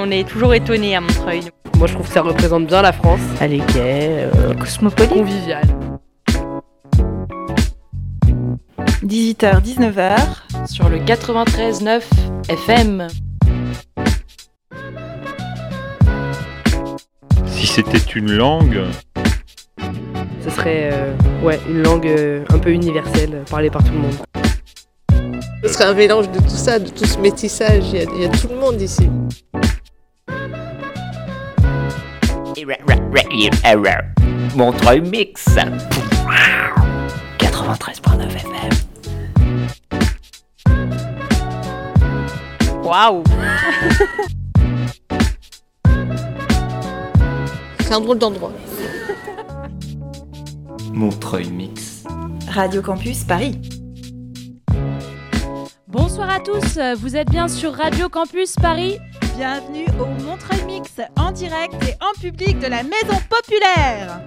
On est toujours étonné à Montreuil. Moi, je trouve que ça représente bien la France. Elle est gaie, euh, Cosmopolite. conviviale. 18h, 19h sur le 93.9 FM. Si c'était une langue, Ce serait euh, ouais, une langue euh, un peu universelle, euh, parlée par tout le monde. Ce serait un mélange de tout ça, de tout ce métissage. Il y a, il y a tout le monde ici. Montreuil Mix. 93.9 FM. Waouh C'est un drôle d'endroit. Montreuil Mix. Radio Campus Paris. Bonsoir à tous, vous êtes bien sur Radio Campus Paris. Bienvenue au Montreuil Mix en direct et en public de la Maison Populaire.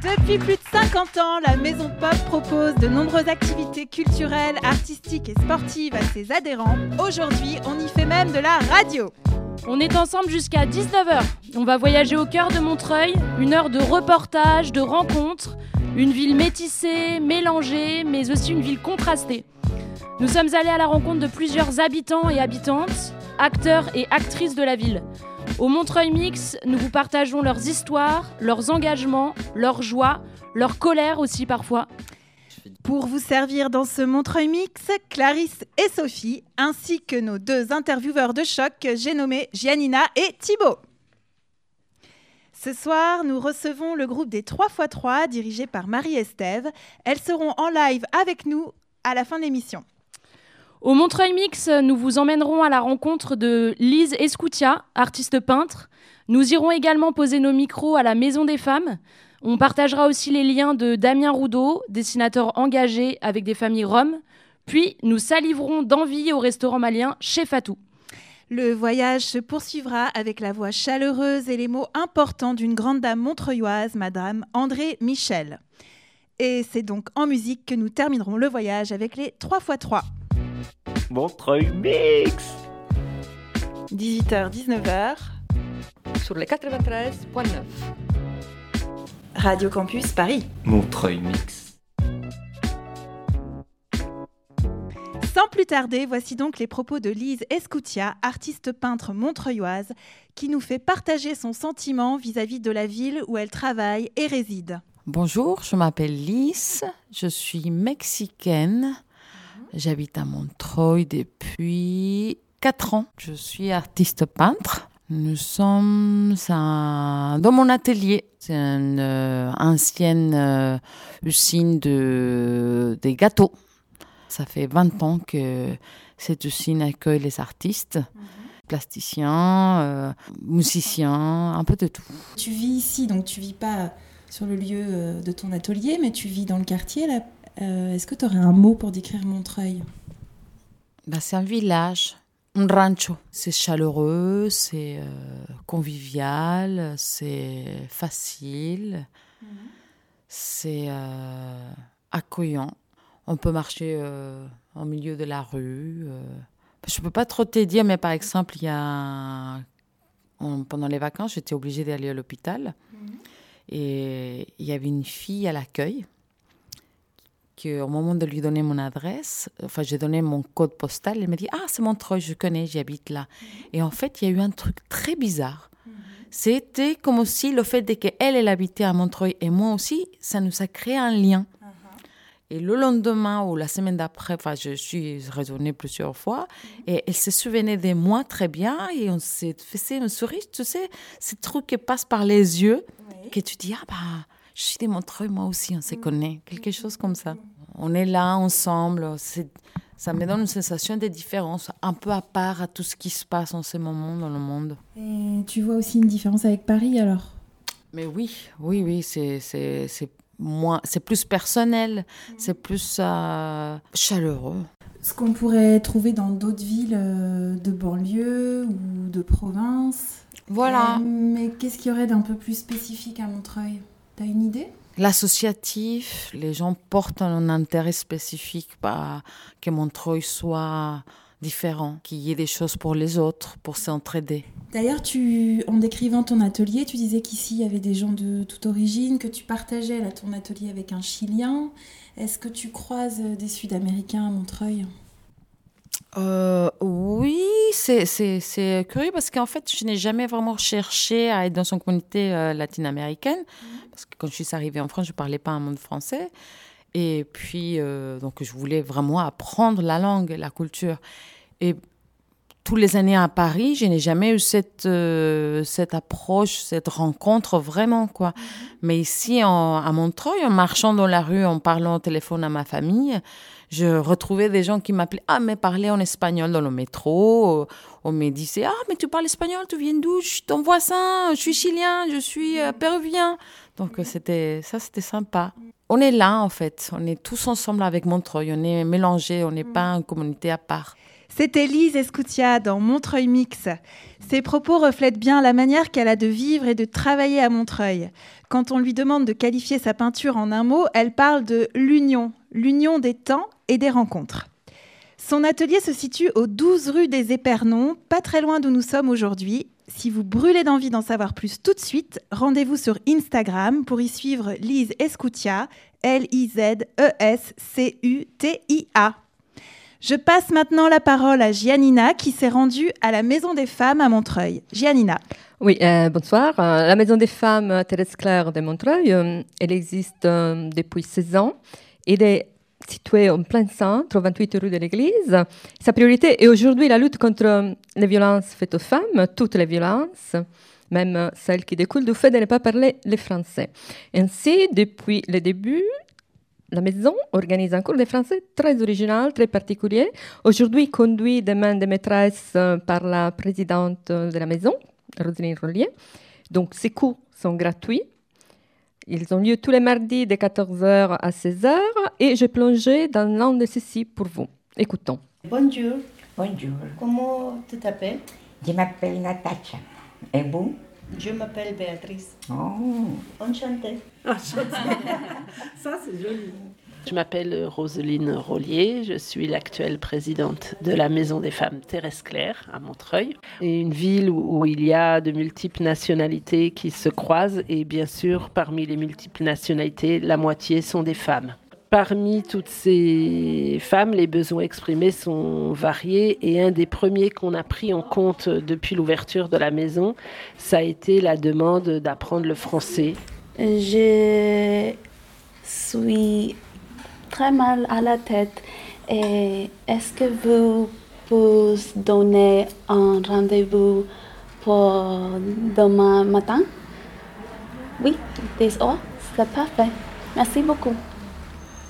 Depuis plus de 50 ans, la Maison Pop propose de nombreuses activités culturelles, artistiques et sportives à ses adhérents. Aujourd'hui, on y fait même de la radio. On est ensemble jusqu'à 19h. On va voyager au cœur de Montreuil, une heure de reportage, de rencontres, une ville métissée, mélangée, mais aussi une ville contrastée. Nous sommes allés à la rencontre de plusieurs habitants et habitantes, acteurs et actrices de la ville. Au Montreuil Mix, nous vous partageons leurs histoires, leurs engagements, leurs joies, leurs colères aussi parfois. Pour vous servir dans ce Montreuil Mix, Clarisse et Sophie, ainsi que nos deux intervieweurs de choc, j'ai nommés Giannina et Thibaut. Ce soir, nous recevons le groupe des 3x3 dirigé par Marie-Estève. Elles seront en live avec nous à la fin de l'émission. Au Montreuil Mix, nous vous emmènerons à la rencontre de Lise Escoutia, artiste peintre. Nous irons également poser nos micros à la Maison des Femmes. On partagera aussi les liens de Damien Roudot, dessinateur engagé avec des familles roms. Puis nous saliverons d'envie au restaurant malien chez Fatou. Le voyage se poursuivra avec la voix chaleureuse et les mots importants d'une grande dame montreuilloise, Madame André Michel. Et c'est donc en musique que nous terminerons le voyage avec les 3x3. Montreuil Mix. 18h, 19h. Sur les 93.9. Radio Campus Paris. Montreuil Mix. Sans plus tarder, voici donc les propos de Lise Escoutia, artiste peintre montreuilloise, qui nous fait partager son sentiment vis-à-vis de la ville où elle travaille et réside. Bonjour, je m'appelle Lise, je suis mexicaine. J'habite à Montreuil depuis 4 ans. Je suis artiste peintre. Nous sommes à- dans mon atelier. C'est une euh, ancienne euh, usine de des gâteaux. Ça fait 20 ans que cette usine accueille les artistes, plasticiens, euh, musiciens, un peu de tout. Tu vis ici, donc tu vis pas sur le lieu de ton atelier, mais tu vis dans le quartier. Là. Euh, Est-ce que tu aurais un mot pour décrire Montreuil? Bah, c'est un village, un rancho. C'est chaleureux, c'est euh, convivial, c'est facile, c'est euh, accueillant. On peut marcher au milieu de la rue. Je peux pas trop te dire, mais par exemple, il y a on- pendant les vacances, j'étais obligée d'aller à l'hôpital et il y avait une fille à l'accueil qu'au moment de lui donner mon adresse, enfin, j'ai donné mon code postal, elle m'a dit Ah, c'est Montreuil, je connais, j'habite là. Et en fait, il y a eu un truc très bizarre. C'était comme si le fait qu'elle, elle habitait à Montreuil et moi aussi, ça nous a créé un lien. Et le lendemain ou la semaine d'après, enfin, je suis raisonnée plusieurs fois, et elle se souvenait de moi très bien, et on s'est fait une souris, tu sais, ces trucs qui passent par les yeux, que tu dis, ah bah, je suis de Montreuil, moi aussi, on se connaît, quelque chose comme ça. On est là ensemble, ça me donne une sensation de différence, un peu à part à tout ce qui se passe en ce moment dans le monde. Et tu vois aussi une différence avec Paris alors? Mais oui, oui, oui, c'est, c'est, c'est, moins, c'est plus personnel, c'est plus euh, chaleureux. Ce qu'on pourrait trouver dans d'autres villes euh, de banlieue ou de province? Voilà. Euh, mais qu'est-ce qu'il y aurait d'un peu plus spécifique à Montreuil? T'as une idée? L'associatif, les gens portent un intérêt spécifique, bah, que Montreuil soit différent, qu'il y ait des choses pour les autres, pour s'entraider. D'ailleurs, tu, en décrivant ton atelier, tu disais qu'ici il y avait des gens de toute origine, que tu partageais là, ton atelier avec un Chilien. Est-ce que tu croises des Sud-Américains à Montreuil? Euh, oui, c'est, curieux parce qu'en fait, je n'ai jamais vraiment cherché à être dans une communauté euh, latine-américaine. Parce que quand je suis arrivée en France, je ne parlais pas un mot de français. Et puis, euh, donc, je voulais vraiment apprendre la langue, la culture. Et tous les années à Paris, je n'ai jamais eu cette, euh, cette approche, cette rencontre vraiment, quoi. Mais ici, en, à Montreuil, en marchant dans la rue, en parlant au téléphone à ma famille, je retrouvais des gens qui m'appelaient Ah, mais parler en espagnol dans le métro. On me disait Ah, mais tu parles espagnol, tu viens d'où? Je suis ton voisin, je suis chilien, je suis euh, péruvien. Donc, c'était, ça, c'était sympa. On est là, en fait. On est tous ensemble avec Montreuil. On est mélangés. On n'est pas une communauté à part. C'était Lise Escutia dans Montreuil Mix. Ses propos reflètent bien la manière qu'elle a de vivre et de travailler à Montreuil. Quand on lui demande de qualifier sa peinture en un mot, elle parle de l'union, l'union des temps et des rencontres. Son atelier se situe aux 12 rue des Épernons, pas très loin d'où nous sommes aujourd'hui. Si vous brûlez d'envie d'en savoir plus tout de suite, rendez-vous sur Instagram pour y suivre Lise Escutia, L-I-Z-E-S-C-U-T-I-A. Je passe maintenant la parole à Giannina qui s'est rendue à la Maison des Femmes à Montreuil. Giannina. Oui, euh, bonsoir. Euh, La Maison des Femmes Thérèse Claire de Montreuil, euh, elle existe depuis 16 ans. Elle est située en plein centre, au 28 rue de l'Église. Sa priorité est aujourd'hui la lutte contre les violences faites aux femmes, toutes les violences, même celles qui découlent du fait de ne pas parler le français. Ainsi, depuis le début, la maison organise un cours de français très original, très particulier. Aujourd'hui, conduit de main de maîtresse par la présidente de la maison, Roselyne Rollier. Donc, ces cours sont gratuits. Ils ont lieu tous les mardis de 14h à 16h et j'ai plongé dans l'un de ceux-ci pour vous. Écoutons. Bonjour. Bonjour. Comment tu t'appelles? Je m'appelle Natacha. Et vous? Je m'appelle Béatrice. Oh. Enchantée. Ça, c'est joli. Je m'appelle Roselyne Rollier, je suis l'actuelle présidente de la Maison des Femmes Thérèse Claire à Montreuil. Une ville où il y a de multiples nationalités qui se croisent et bien sûr parmi les multiples nationalités, la moitié sont des femmes. Parmi toutes ces femmes, les besoins exprimés sont variés et un des premiers qu'on a pris en compte depuis l'ouverture de la maison, ça a été la demande d'apprendre le français. Je suis très mal à la tête et est-ce que vous pouvez donner un rendez-vous pour demain matin? Oui, des heures, c'est parfait. Merci beaucoup.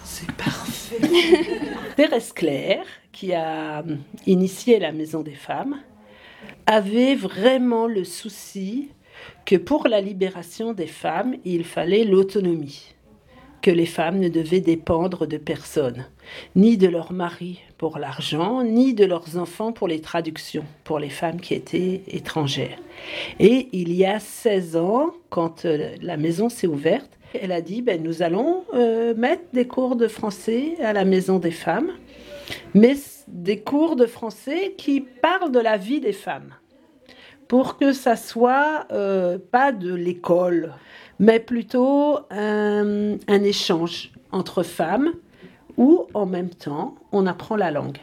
C'est parfait. Thérèse Claire, qui a initié la Maison des Femmes, avait vraiment le souci que pour la libération des femmes, il fallait l'autonomie, que les femmes ne devaient dépendre de personne, ni de leur mari pour l'argent, ni de leurs enfants pour les traductions, pour les femmes qui étaient étrangères. Et il y a 16 ans, quand euh, la maison s'est ouverte, elle a dit, ben, nous allons euh, mettre des cours de français à la maison des femmes, mais des cours de français qui parlent de la vie des femmes pour que ça soit euh, pas de l'école, mais plutôt un, échange entre femmes où en même temps on apprend la langue.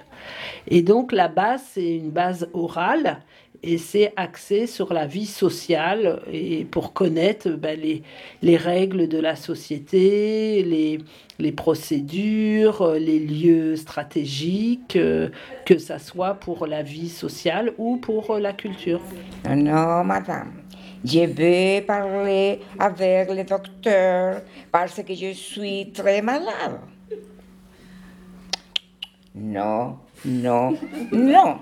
Et donc la base, c'est une base orale Et c'est axé sur la vie sociale et pour connaître ben, les, les règles de la société, les, les procédures, les lieux stratégiques, euh, que ça soit pour la vie sociale ou pour la culture. Non, madame. Je vais parler avec le docteur parce que je suis très malade. Non, non, non.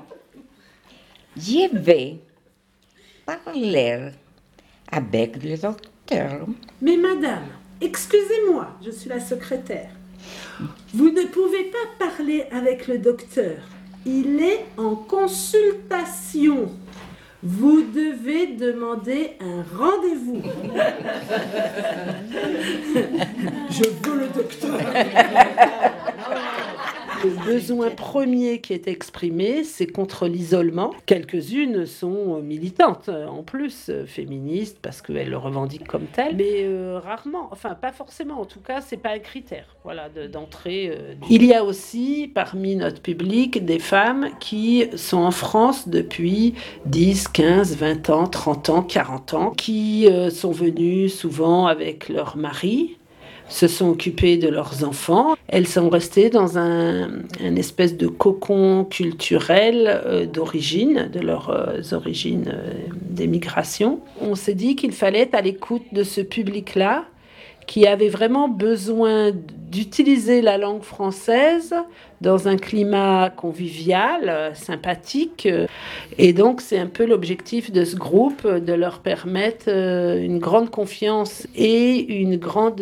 Je vais parler avec le docteur. Mais madame, excusez-moi, je suis la secrétaire. Vous ne pouvez pas parler avec le docteur. Il est en consultation. Vous devez demander un rendez-vous. Je veux le docteur. Le besoin premier qui est exprimé, c'est contre l'isolement. Quelques-unes sont militantes, en plus, euh, féministes, parce qu'elles le revendiquent comme tel, mais euh, rarement, enfin pas forcément, en tout cas, c'est pas un critère voilà, de- d'entrée. euh. Il y a aussi parmi notre public des femmes qui sont en France depuis 10, 15, 20 ans, 30 ans, 40 ans, qui euh, sont venues souvent avec leur mari se sont occupées de leurs enfants. Elles sont restées dans un, un espèce de cocon culturel euh, d'origine, de leurs euh, origines euh, d'émigration. On s'est dit qu'il fallait être à l'écoute de ce public-là qui avait vraiment besoin d'utiliser la langue française dans un climat convivial, euh, sympathique. euh, Et donc, c'est un peu l'objectif de ce groupe, euh, de leur permettre une grande confiance et une grande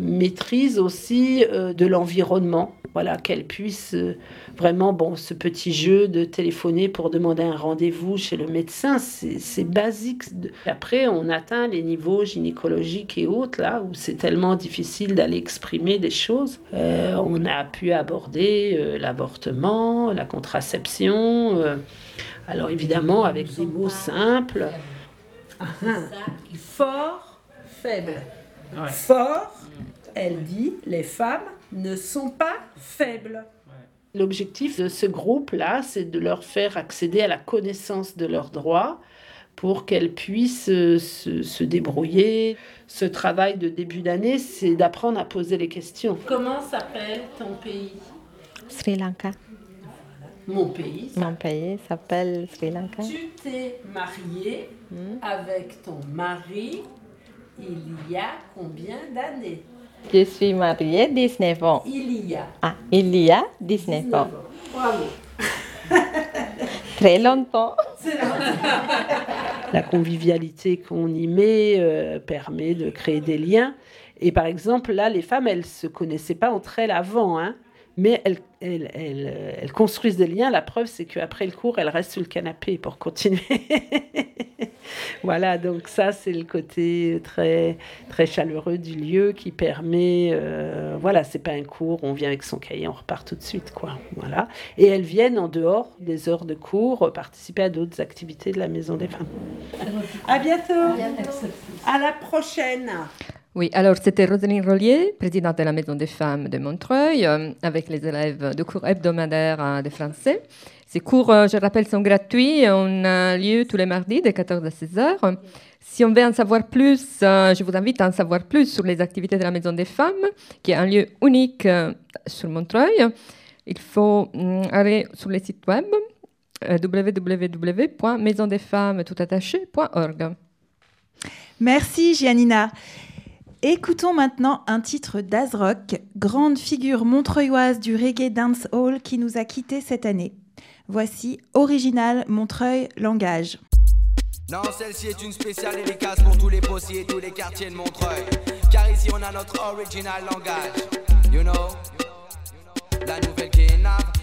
maîtrise aussi de l'environnement. Voilà, qu'elles puissent euh, vraiment, bon, ce petit jeu de téléphoner pour demander un rendez-vous chez le médecin, c'est basique. Après, on atteint les niveaux gynécologiques et autres, là, où c'est tellement difficile d'aller exprimer des choses. Euh, on a pu aborder euh, l'avortement, la contraception, euh, alors évidemment avec des mots simples. Ah, ah. Fort, faible. Fort, elle dit, les femmes ne sont pas faibles. L'objectif de ce groupe-là, c'est de leur faire accéder à la connaissance de leurs droits pour qu'elles puissent euh, se, se débrouiller. Ce travail de début d'année, c'est d'apprendre à poser les questions. Comment s'appelle ton pays? Sri Lanka. Mon pays. Mon pays s'appelle Sri Lanka. Tu t'es marié avec ton mari il y a combien d'années? Je suis mariée 19 ans. Il y a. Ah, il y a 19 ans. Bravo. Très longtemps. La convivialité qu'on y met euh, permet de créer des liens. Et par exemple, là, les femmes, elles se connaissaient pas entre elles avant, hein, mais elles, elles, elles, euh, elles construisent des liens. La preuve, c'est qu'après le cours, elles restent sur le canapé pour continuer. voilà, donc ça, c'est le côté très, très chaleureux du lieu qui permet. euh, voilà, c'est pas un cours, on vient avec son cahier, on repart tout de suite, quoi. Voilà. Et elles viennent en dehors des heures de cours euh, participer à d'autres activités de la Maison des Femmes. À bientôt. À la prochaine. Oui, alors c'était Roselyne Rollier, présidente de la Maison des femmes de Montreuil, euh, avec les élèves de cours hebdomadaires euh, de français. Ces cours, euh, je rappelle, sont gratuits ont euh, lieu tous les mardis de 14 à 16 heures. Si on veut en savoir plus, je vous invite à en savoir plus sur les activités de la Maison des femmes, qui est un lieu unique sur Montreuil. Il faut hum, aller sur le site web www.maisondesfemmes.org. Merci Giannina. Écoutons maintenant un titre d'Azrock, grande figure montreuilloise du reggae dance hall qui nous a quittés cette année. Voici Original Montreuil Langage. Non, celle-ci est une spéciale dédicace pour tous les postiers et tous les quartiers de Montreuil. Car ici on a notre original langage. You know, la nouvelle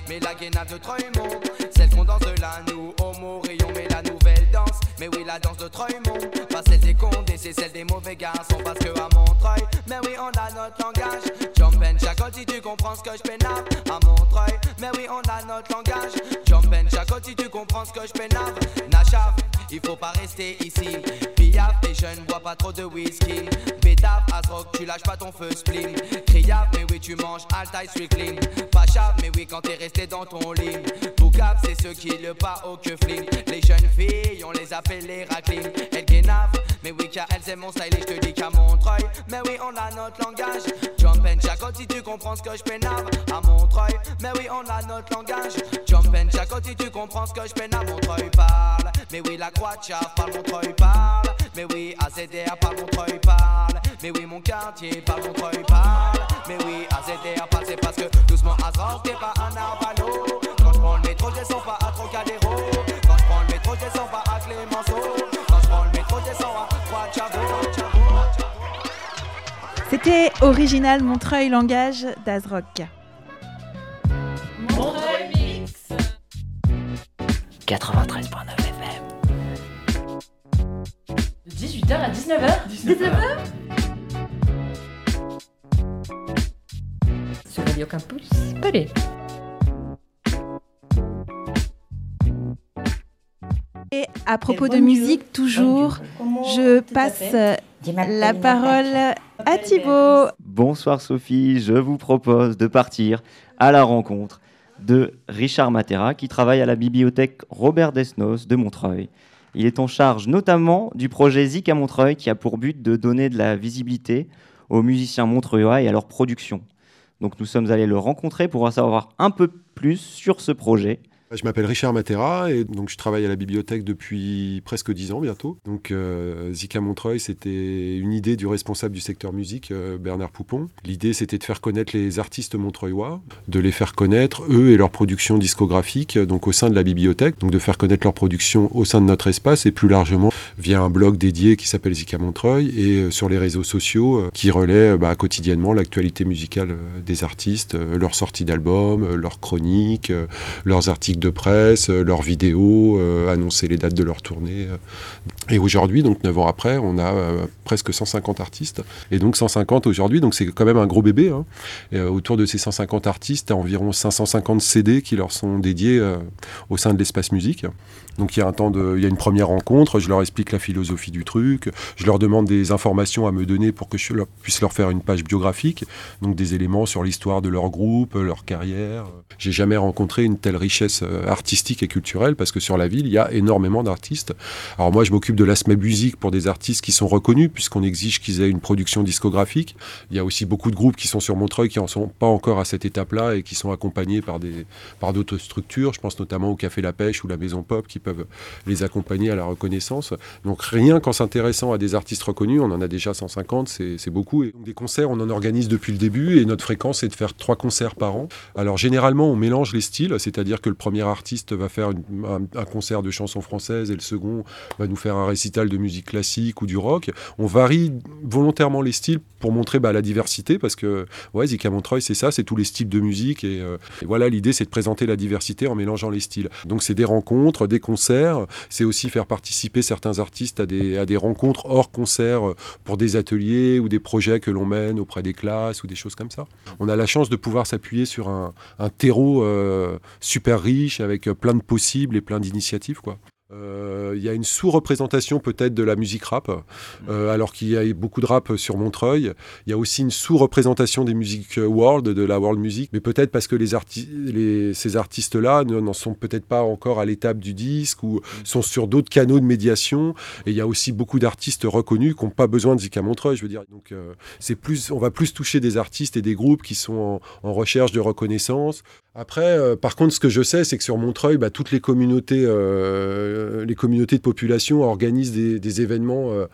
mais la guénave de Treumont. Celle qu'on danse là, nous, homo, rayon, mais la nouvelle danse. Mais oui, la danse de Treumont. Pas celle des condés, c'est celle des mauvais garçons. Parce que à Montreuil, mais oui, on a notre langage. Jump and chacun si tu comprends ce que je pénave. À Montreuil, mais oui, on a notre langage. Jump and chacun si tu comprends ce que je pénave. Nachaf, il faut pas rester ici. Piaf, les jeunes bois pas trop de whisky. Bétaf, Asrock, tu lâches pas ton feu spleen. Criave, mais oui, tu manges Altaï clean. Pas chave, mais oui, quand t'es resté dans ton lit. Boucap, c'est ceux qui le pas au que fling. Les jeunes filles, on les appelle les raclines. Elles guénavent, mais oui, car elles aiment mon style et je te dis qu'à Montreuil. Mais oui, on a notre langage. Jump and jackot si tu comprends ce que je pénave à Montreuil. Mais oui, on a notre langage. Jump and jackot si tu comprends ce que je à Montreuil parle. Mais oui, la chave par Montreuil parle. Mais oui, AZDA par Montreuil parle. Mais oui, mon quartier par Montreuil parle. Mais oui, AZDA parle, c'est parce que doucement Azor, t'es pas un arbano. Quand je prends le métro, je descends pas à Trocadéro. Quand je prends le métro, je descends pas à Clémenceau. Quand je prends le métro, je descends à Chabot. C'était Original Montreuil Langage d'Azrock. Montreuil Mix 93.9 FM. De 18h à 19h 19h Sur Radio Campus Paris. Et à propos de musique, toujours, je passe la parole à Thibaut. Bonsoir Sophie, je vous propose de partir à la rencontre de Richard Matera qui travaille à la bibliothèque Robert Desnos de Montreuil. Il est en charge notamment du projet Zik à Montreuil qui a pour but de donner de la visibilité aux musiciens montreuillois et à leur production. Donc nous sommes allés le rencontrer pour en savoir un peu plus sur ce projet. Je m'appelle Richard Matera et donc je travaille à la bibliothèque depuis presque dix ans bientôt. Donc euh, Zika Montreuil, c'était une idée du responsable du secteur musique, euh, Bernard Poupon. L'idée, c'était de faire connaître les artistes montreuillois, de les faire connaître, eux et leur production discographique, donc au sein de la bibliothèque, donc de faire connaître leur production au sein de notre espace et plus largement via un blog dédié qui s'appelle Zika Montreuil et euh, sur les réseaux sociaux euh, qui relaient euh, bah, quotidiennement l'actualité musicale euh, des artistes, euh, leurs sorties d'albums, euh, leurs chroniques, euh, leurs articles de presse, euh, leurs vidéos, euh, annoncer les dates de leur tournée. euh. Et aujourd'hui, donc 9 ans après, on a presque 150 artistes. Et donc 150 aujourd'hui, donc c'est quand même un gros bébé. hein. Autour de ces 150 artistes, a environ 550 CD qui leur sont dédiés au sein de l'espace musique. Donc il y a un temps de, il y a une première rencontre, je leur explique la philosophie du truc, je leur demande des informations à me donner pour que je puisse leur faire une page biographique, donc des éléments sur l'histoire de leur groupe, leur carrière. J'ai jamais rencontré une telle richesse euh, artistique et culturelle parce que sur la ville il y a énormément d'artistes. Alors moi je m'occupe de l'aspect musique pour des artistes qui sont reconnus puisqu'on exige qu'ils aient une production discographique. Il y a aussi beaucoup de groupes qui sont sur Montreuil qui en sont pas encore à cette étape-là et qui sont accompagnés par des par d'autres structures. Je pense notamment au Café La Pêche ou la Maison Pop qui les accompagner à la reconnaissance. Donc rien qu'en s'intéressant à des artistes reconnus, on en a déjà 150, c'est beaucoup. Et des concerts, on en organise depuis le début et notre fréquence est de faire trois concerts par an. Alors généralement, on mélange les styles, c'est-à-dire que le premier artiste va faire un concert de chansons françaises et le second va nous faire un récital de musique classique ou du rock. On varie volontairement les styles pour montrer bah, la diversité parce que ouais, Zika Montreuil, c'est ça, c'est tous les styles de musique et, euh, et voilà, l'idée c'est de présenter la diversité en mélangeant les styles. Donc c'est des rencontres, des concerts, c'est aussi faire participer certains artistes à des, rencontres hors concert euh, pour des ateliers ou des projets que l'on mène auprès des classes ou des choses comme ça. On a la chance de pouvoir s'appuyer sur un, un terreau euh, super riche avec euh, plein de possibles et plein d'initiatives quoi. Euh, Il y a une sous-représentation peut-être de la musique rap, euh, alors qu'il y a beaucoup de rap sur Montreuil. Il y a aussi une sous-représentation des musiques world, de la world music, mais peut-être parce que les arti- les, ces artistes-là ne- n'en sont peut-être pas encore à l'étape du disque ou sont sur d'autres canaux de médiation. Et il y a aussi beaucoup d'artistes reconnus qui n'ont pas besoin de Zika Montreuil, je veux dire. Donc euh, c'est plus, on va plus toucher des artistes et des groupes qui sont en, en recherche de reconnaissance. Après, euh, par contre, ce que je sais, c'est que sur Montreuil, bah, toutes les communautés, euh, les communautés de population organisent des, événements euh,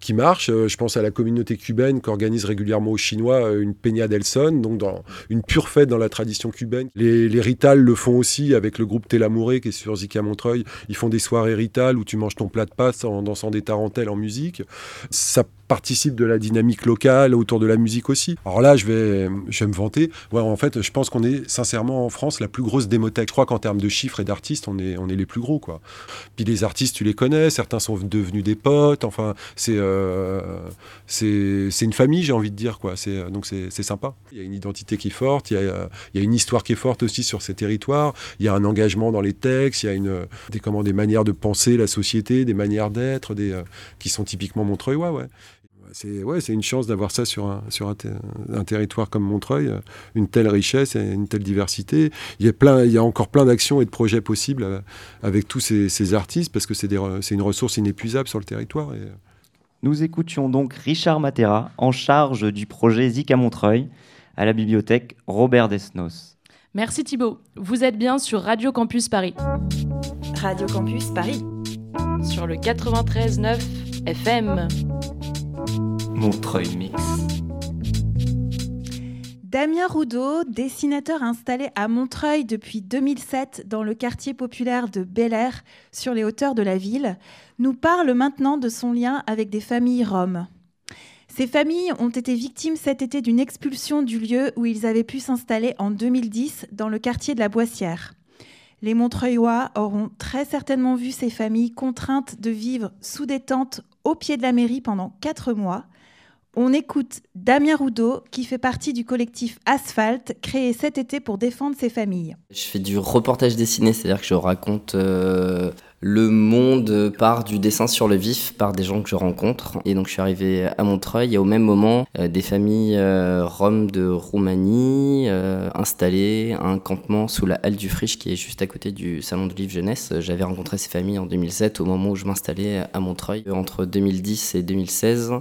qui marchent. Je pense à la communauté cubaine qui organise régulièrement aux Chinois une Peña del Son, donc une pure fête dans la tradition cubaine. Les, les Rital le font aussi avec le groupe Télamouré qui est sur Zika Montreuil. Ils font des soirées Rital où tu manges ton plat de pâtes en dansant des tarentelles en musique. Ça participe de la dynamique locale autour de la musique aussi. Alors là, je vais, je vais me vanter. En fait, je pense qu'on est sincèrement en France la plus grosse démothèque. Je crois qu'en termes de chiffres et d'artistes, on est, on est les plus gros. Quoi. Puis les artistes, tu les connais, certains sont devenus des potes. Enfin, c'est euh, une famille, j'ai envie de dire. Quoi. Donc c'est sympa. Il y a une identité qui est forte, il y a, il y a une histoire qui est forte aussi sur ces territoires. Il y a un engagement dans les textes, il y a une, des, comment, des manières de penser la société, des manières d'être, euh, qui sont typiquement montreuillois. Ouais. C'est ouais, c'est une chance d'avoir ça sur, un, sur un, ter- un territoire comme Montreuil, euh, une telle richesse et une telle diversité. Il y a, plein, il y a encore plein d'actions et de projets possibles euh, avec tous ces, ces artistes parce que c'est des re- c'est une ressource inépuisable sur le territoire. Et, euh, Nous écoutions donc Richard Matera en charge du projet Zik à Montreuil à la bibliothèque Robert Desnos. Merci Thibaut. Vous êtes bien sur Radio Campus Paris. Radio Campus Paris. Sur le 93.9 FM. Montreuil Mix. Damien Roudot, dessinateur installé à Montreuil depuis 2007 dans le quartier populaire de Bel Air, sur les hauteurs de la ville, nous parle maintenant de son lien avec des familles roms. Ces familles ont été victimes cet été d'une expulsion du lieu où ils avaient pu s'installer en 2010 dans le quartier de la Boissière. Les Montreuillois auront très certainement vu ces familles contraintes de vivre sous des tentes au pied de la mairie pendant quatre mois. On écoute Damien Roudot, qui fait partie du collectif Asphalt, créé cet été pour défendre ces familles. Je fais du reportage dessiné, c'est-à-dire que je raconte euh, le monde par du dessin sur le vif, par des gens que je rencontre. Et donc je suis arrivé à Montreuil et au même moment, euh, des familles euh, roms de Roumanie installées à un campement sous la halle du Friche qui est juste à côté du salon de livre jeunesse. J'avais rencontré ces familles en 2007 au moment où je m'installais à Montreuil. Entre 2010 et 2016, euh,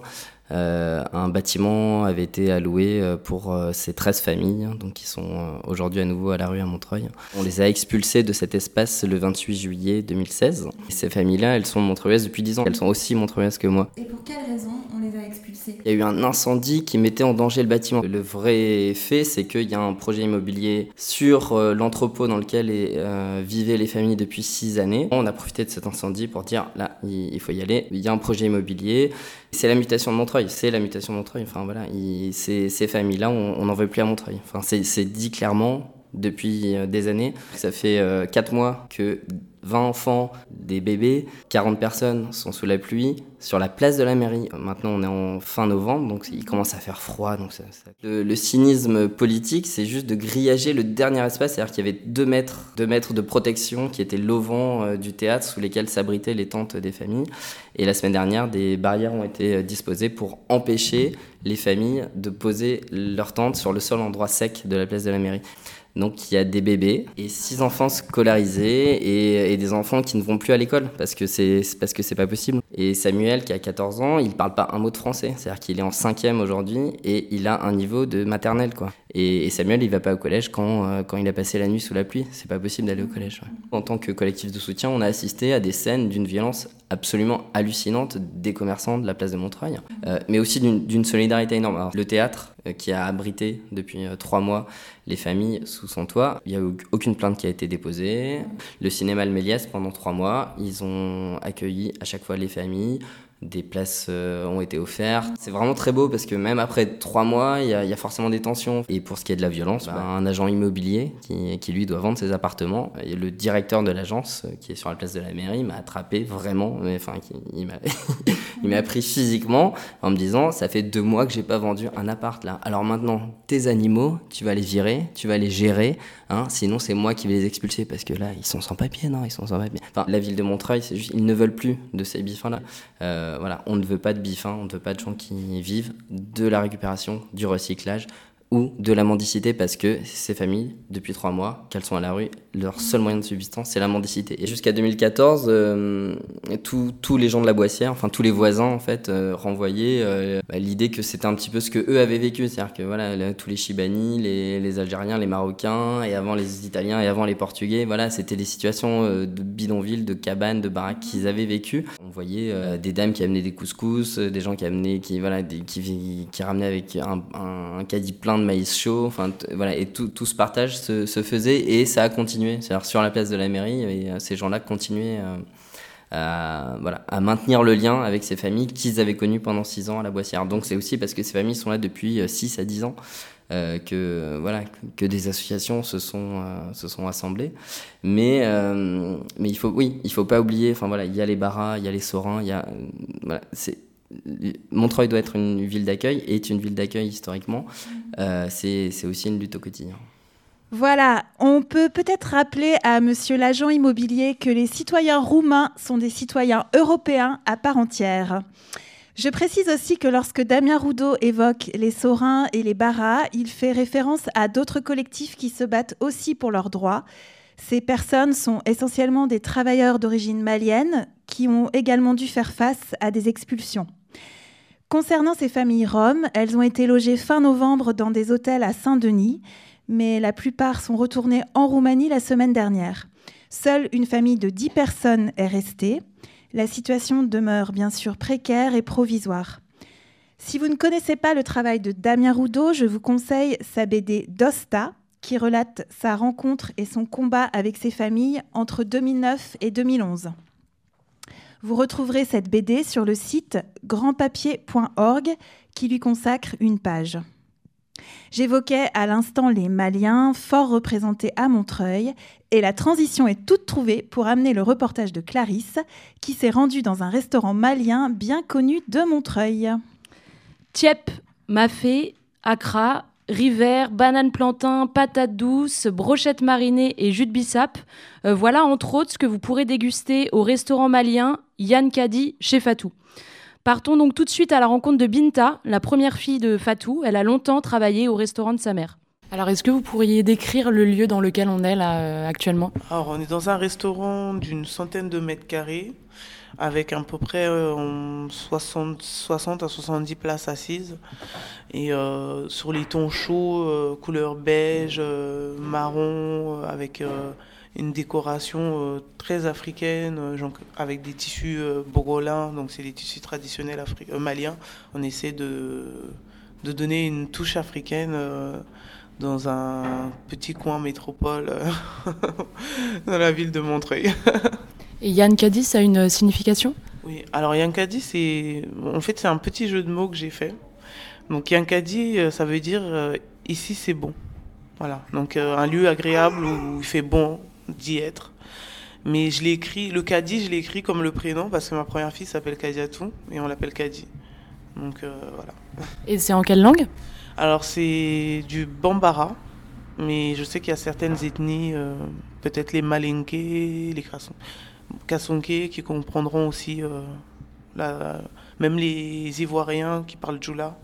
un bâtiment avait été alloué euh, pour euh, ces 13 familles, donc qui sont euh, aujourd'hui à nouveau à la rue à Montreuil. On les a expulsées de cet espace le 28 juillet 2016. Et ces familles-là, elles sont montreuillaises depuis 10 ans. Elles sont aussi montreuillaises que moi. Et pour quelle raison on les a expulsés Il y a eu un incendie qui mettait en danger le bâtiment. Le vrai fait, c'est qu'il y a un projet immobilier sur euh, l'entrepôt dans lequel euh, vivaient les familles depuis 6 années. On a profité de cet incendie pour dire, là, il faut y aller. Il y a un projet immobilier. C'est la mutation de Montreuil. C'est la mutation de Montreuil. Enfin voilà, il- ces, ces familles-là, on n'en veut plus à Montreuil. Enfin, c'est dit clairement depuis euh, des années. Ça fait 4 mois que 20 enfants, des bébés, 40 personnes sont sous la pluie sur la place de la mairie. Maintenant, on est en fin novembre, donc il commence à faire froid. Donc Le, cynisme politique, c'est juste de grillager le dernier espace, c'est-à-dire qu'il y avait 2 mètres, deux mètres de protection qui étaient l'auvent euh, du théâtre sous lesquels s'abritaient les tentes des familles. Et la semaine dernière, des barrières ont été euh, disposées pour empêcher les familles de poser leurs tentes sur le sol endroit sec de la place de la mairie. Donc il y a des bébés et six enfants scolarisés et, des enfants qui ne vont plus à l'école parce que c'est parce que c'est pas possible. Et Samuel qui a 14 ans, il parle pas un mot de français, c'est-à-dire qu'il est en cinquième aujourd'hui et il a un niveau de maternelle. Et, Samuel il va pas au collège quand euh, quand il a passé la nuit sous la pluie, c'est pas possible d'aller au collège. En tant que collectif de soutien, on a assisté à des scènes d'une violence absolument hallucinante des commerçants de la place de Montreuil, euh, mais aussi d'une solidarité énorme. Le théâtre euh, qui a abrité depuis euh, trois mois les familles sous son toit. Il n'y a eu aucune plainte qui a été déposée. Le cinéma Le Méliès, pendant trois mois, ils ont accueilli à chaque fois les familles. Des places euh, ont été offertes. C'est vraiment très beau parce que même après trois mois, il y, a- il y a forcément des tensions. Et pour ce qui est de la violence, bah, un agent immobilier qui, qui, lui doit vendre ses appartements, et le directeur de l'agence euh, qui est sur la place de la mairie m'a attrapé vraiment, mais, enfin, il m'a pris physiquement en me disant ça fait deux mois que j'ai pas vendu un appart là. Alors maintenant tes animaux, tu vas les virer, tu vas les gérer, hein, sinon c'est moi qui vais les expulser parce que là ils sont sans papier, non ils sont sans papier. Enfin la ville de Montreuil c'est juste ils ne veulent plus de ces bifins là. Euh, voilà on ne veut pas de bifins, on ne veut pas de gens qui vivent de la récupération, du recyclage ou de la mendicité parce que ces familles, depuis trois mois, qu'elles sont à la rue, leur seul moyen de subsistance, c'est la mendicité. Et jusqu'à 2014, euh, tous- les gens de la Boissière, enfin tous les voisins, en fait, euh, renvoyaient euh, bah, l'idée que c'était un petit peu ce que eux avaient vécu. C'est-à-dire que voilà, là, tous les Chibani, les, Algériens, les Marocains, et avant les Italiens, et avant les Portugais, voilà, c'était des situations euh, de bidonville, de cabanes, de baraques qu'ils avaient vécues. On voyait des dames qui amenaient des couscous, des gens qui amenaient, qui, voilà, qui, ramenaient avec un, un, caddie plein de maïs chaud, enfin voilà, et tout, tout ce partage se faisait et ça a continué. C'est-à-dire sur la place de la mairie, euh, ces gens-là continuaient euh, à, voilà, à maintenir le lien avec ces familles qu'ils avaient connues pendant 6 ans à la Boissière. Donc c'est aussi parce que ces familles sont là depuis 6 à 10 ans. Euh, que voilà que des associations se sont euh, se sont assemblées mais euh, mais il faut oui il faut pas oublier enfin voilà il y a les Barras il y a les Sorins il y a Montreuil doit être une ville d'accueil est une ville d'accueil historiquement c'est c'est aussi une lutte au quotidien voilà, on peut peut-être rappeler à monsieur l'agent immobilier que les citoyens roumains sont des citoyens européens à part entière. Je précise aussi que lorsque Damien Roudot évoque les Saurins et les Barras, il fait référence à d'autres collectifs qui se battent aussi pour leurs droits. Ces personnes sont essentiellement des travailleurs d'origine malienne qui ont également dû faire face à des expulsions. Concernant ces familles roms, elles ont été logées fin novembre dans des hôtels à Saint-Denis, mais la plupart sont retournées en Roumanie la semaine dernière. Seule une famille de 10 personnes est restée. La situation demeure bien sûr précaire et provisoire. Si vous ne connaissez pas le travail de Damien Roudot, je vous conseille sa BD Dosta, qui relate sa rencontre et son combat avec ses familles entre 2009 et 2011. Vous retrouverez cette BD sur le site grandpapier.org qui lui consacre une page. J'évoquais à l'instant les Maliens, fort représentés à Montreuil, et la transition est toute trouvée pour amener le reportage de Clarisse, qui s'est rendue dans un restaurant malien bien connu de Montreuil. Tiep, mafé, Accra, River, banane plantain, patates douces, brochettes marinées et jus de bissap. Euh, voilà entre autres ce que vous pourrez déguster au restaurant malien Yann Kadi chez Fatou. Partons donc tout de suite à la rencontre de Binta, la première fille de Fatou. Elle a longtemps travaillé au restaurant de sa mère. Alors, est-ce que vous pourriez décrire le lieu dans lequel on est là euh, actuellement? Alors, on est dans un restaurant d'une centaine de mètres carrés, avec à peu près 60, euh, à 70 places assises. Et euh, sur les tons chauds, couleur beige, marron, avec une décoration euh, très africaine, euh, avec des tissus euh, bogolins, donc c'est des tissus traditionnels maliens. On essaie de, de donner une touche africaine dans un petit coin métropole dans la ville de Montreuil. Et Yann Kadi, ça a une signification? Oui, alors Yann Kadi, c'est en fait c'est un petit jeu de mots que j'ai fait. Donc Yann Kadi, ça veut dire ici c'est bon. Voilà, donc un lieu agréable où il fait bon d'y être. Mais je l'ai écrit, le Kadi, je l'ai écrit comme le prénom parce que ma première fille s'appelle Kadiatou et on l'appelle Kadi. Donc euh, voilà. Et c'est en quelle langue? Alors c'est du Bambara, mais je sais qu'il y a certaines ethnies, euh, peut-être les Malinké, les Kassonké, qui comprendront aussi, euh, la, même les Ivoiriens qui parlent Djoula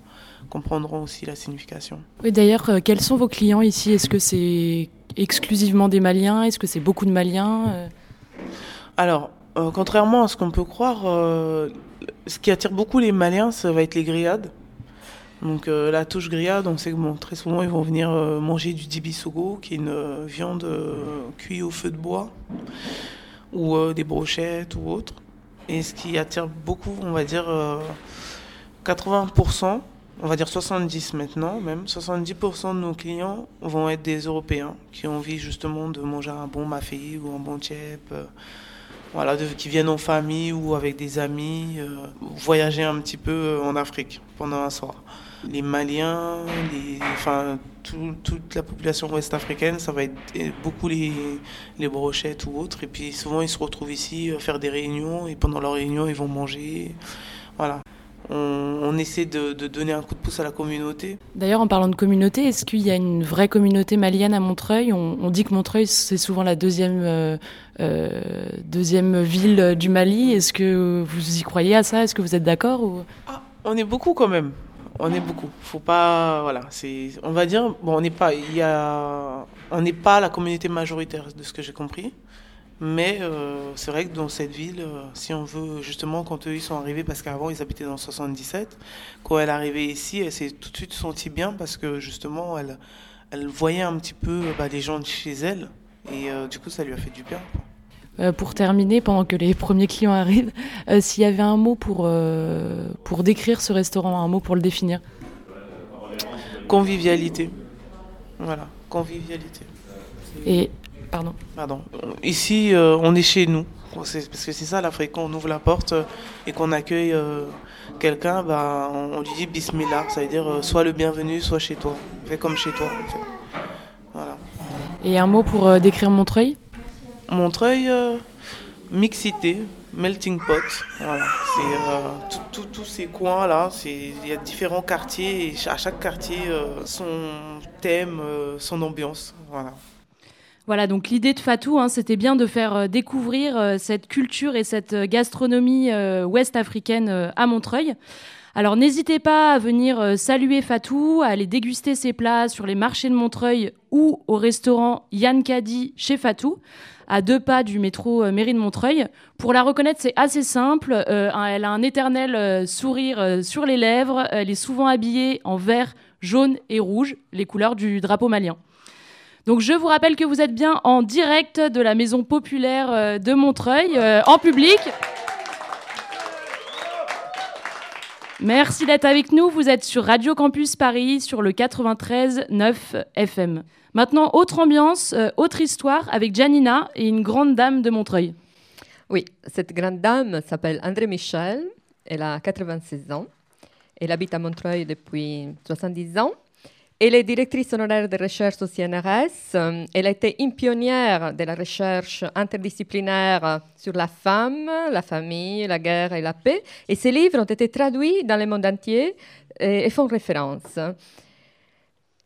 comprendront aussi la signification. Oui, d'ailleurs, quels sont vos clients ici? Est-ce que c'est exclusivement des Maliens? Est-ce que c'est beaucoup de Maliens euh? Alors, euh, contrairement à ce qu'on peut croire, euh, ce qui attire beaucoup les Maliens, ça va être les grillades. Donc la touche grillade, on sait que très souvent ils vont venir manger du dibisogo, qui est une viande cuite au feu de bois, ou des brochettes ou autre. Et ce qui attire beaucoup, on va dire 80%, on va dire 70 maintenant, même 70% de nos clients vont être des Européens qui ont envie justement de manger un bon mafé ou un bon tchèp, euh, voilà, qui viennent en famille ou avec des amis, euh, voyager un petit peu euh, en Afrique pendant un soir. Les Maliens, enfin toute la population ouest-africaine, ça va être beaucoup les, les brochettes ou autres. Et puis souvent ils se retrouvent ici faire des réunions et pendant leurs réunions ils vont manger. Voilà on, essaie de, donner un coup de pouce à la communauté. D'ailleurs, en parlant de communauté, est-ce qu'il y a une vraie communauté malienne à Montreuil? On, dit que Montreuil, c'est souvent la deuxième, euh, euh, deuxième ville du Mali. Est-ce que vous y croyez à ça? Est-ce que vous êtes d'accord ou... Ah, on est beaucoup quand même. On est beaucoup. Faut pas, voilà, c'est, on va dire, bon, on n'est pas, il y a, on n'est pas la communauté majoritaire de ce que j'ai compris. Mais euh, c'est vrai que dans cette ville, euh, si on veut, justement, quand eux ils sont arrivés, parce qu'avant ils habitaient dans 77, quand elle est arrivée ici, elle s'est tout de suite sentie bien parce que justement, elle, elle voyait un petit peu bah, les gens de chez elle. Et euh, du coup, ça lui a fait du bien. pour terminer, pendant que les premiers clients arrivent, s'il y avait un mot pour, pour décrire ce restaurant, un mot pour le définir? Convivialité. Voilà, convivialité. Et Pardon. Pardon. Ici, euh, on est chez nous. Parce que c'est ça l'Afrique. Quand on ouvre la porte euh, et qu'on accueille euh, quelqu'un, bah, on, on, lui dit Bismillah. Ça veut dire euh, sois le bienvenu, sois chez toi. Fais comme chez toi. En fait. Voilà. Et un mot pour décrire Montreuil? Montreuil, mixité, melting pot. Voilà. C'est tous ces coins-là. Il y a différents quartiers et à chaque quartier, son thème, son ambiance. Voilà. Voilà, donc l'idée de Fatou, hein, c'était bien de faire euh, découvrir euh, cette culture et cette gastronomie euh, ouest-africaine euh, à Montreuil. Alors n'hésitez pas à venir saluer Fatou, à aller déguster ses plats sur les marchés de Montreuil ou au restaurant Yann Kadi chez Fatou, à deux pas du métro Mairie de Montreuil. Pour la reconnaître, c'est assez simple. Elle a un éternel sourire sur les lèvres. Elle est souvent habillée en vert, jaune et rouge, les couleurs du drapeau malien. Donc je vous rappelle que vous êtes bien en direct de la maison populaire euh, de Montreuil, euh, en public. Merci d'être avec nous. Vous êtes sur Radio Campus Paris sur le 93 9 FM. Maintenant, autre ambiance, euh, autre histoire avec Janina et une grande dame de Montreuil. Oui, cette grande dame s'appelle André Michel. Elle a 96 ans. Elle habite à Montreuil depuis 70 ans. Elle est directrice honoraire de recherche au CNRS. Euh, Elle a été une pionnière de la recherche interdisciplinaire sur la femme, la famille, la guerre et la paix. Et ses livres ont été traduits dans le monde entier et, et font référence.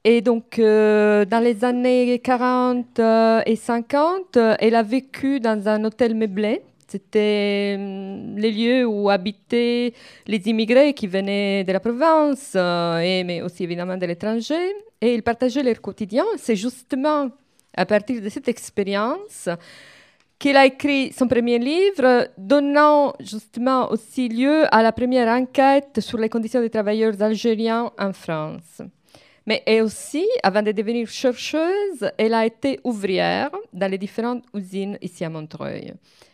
Et donc, euh, dans les années 40 euh, et 50, euh, elle a vécu dans un hôtel meublé. C'était hum, les lieux où habitaient les immigrés qui venaient de la province, euh, et, mais aussi évidemment de l'étranger. Et ils partageaient leur quotidien. C'est justement à partir de cette expérience qu'elle a écrit son premier livre, donnant justement aussi lieu à la première enquête sur les conditions des travailleurs algériens en France. Mais et aussi, avant de devenir chercheuse, elle a été ouvrière dans les différentes usines ici à Montreuil.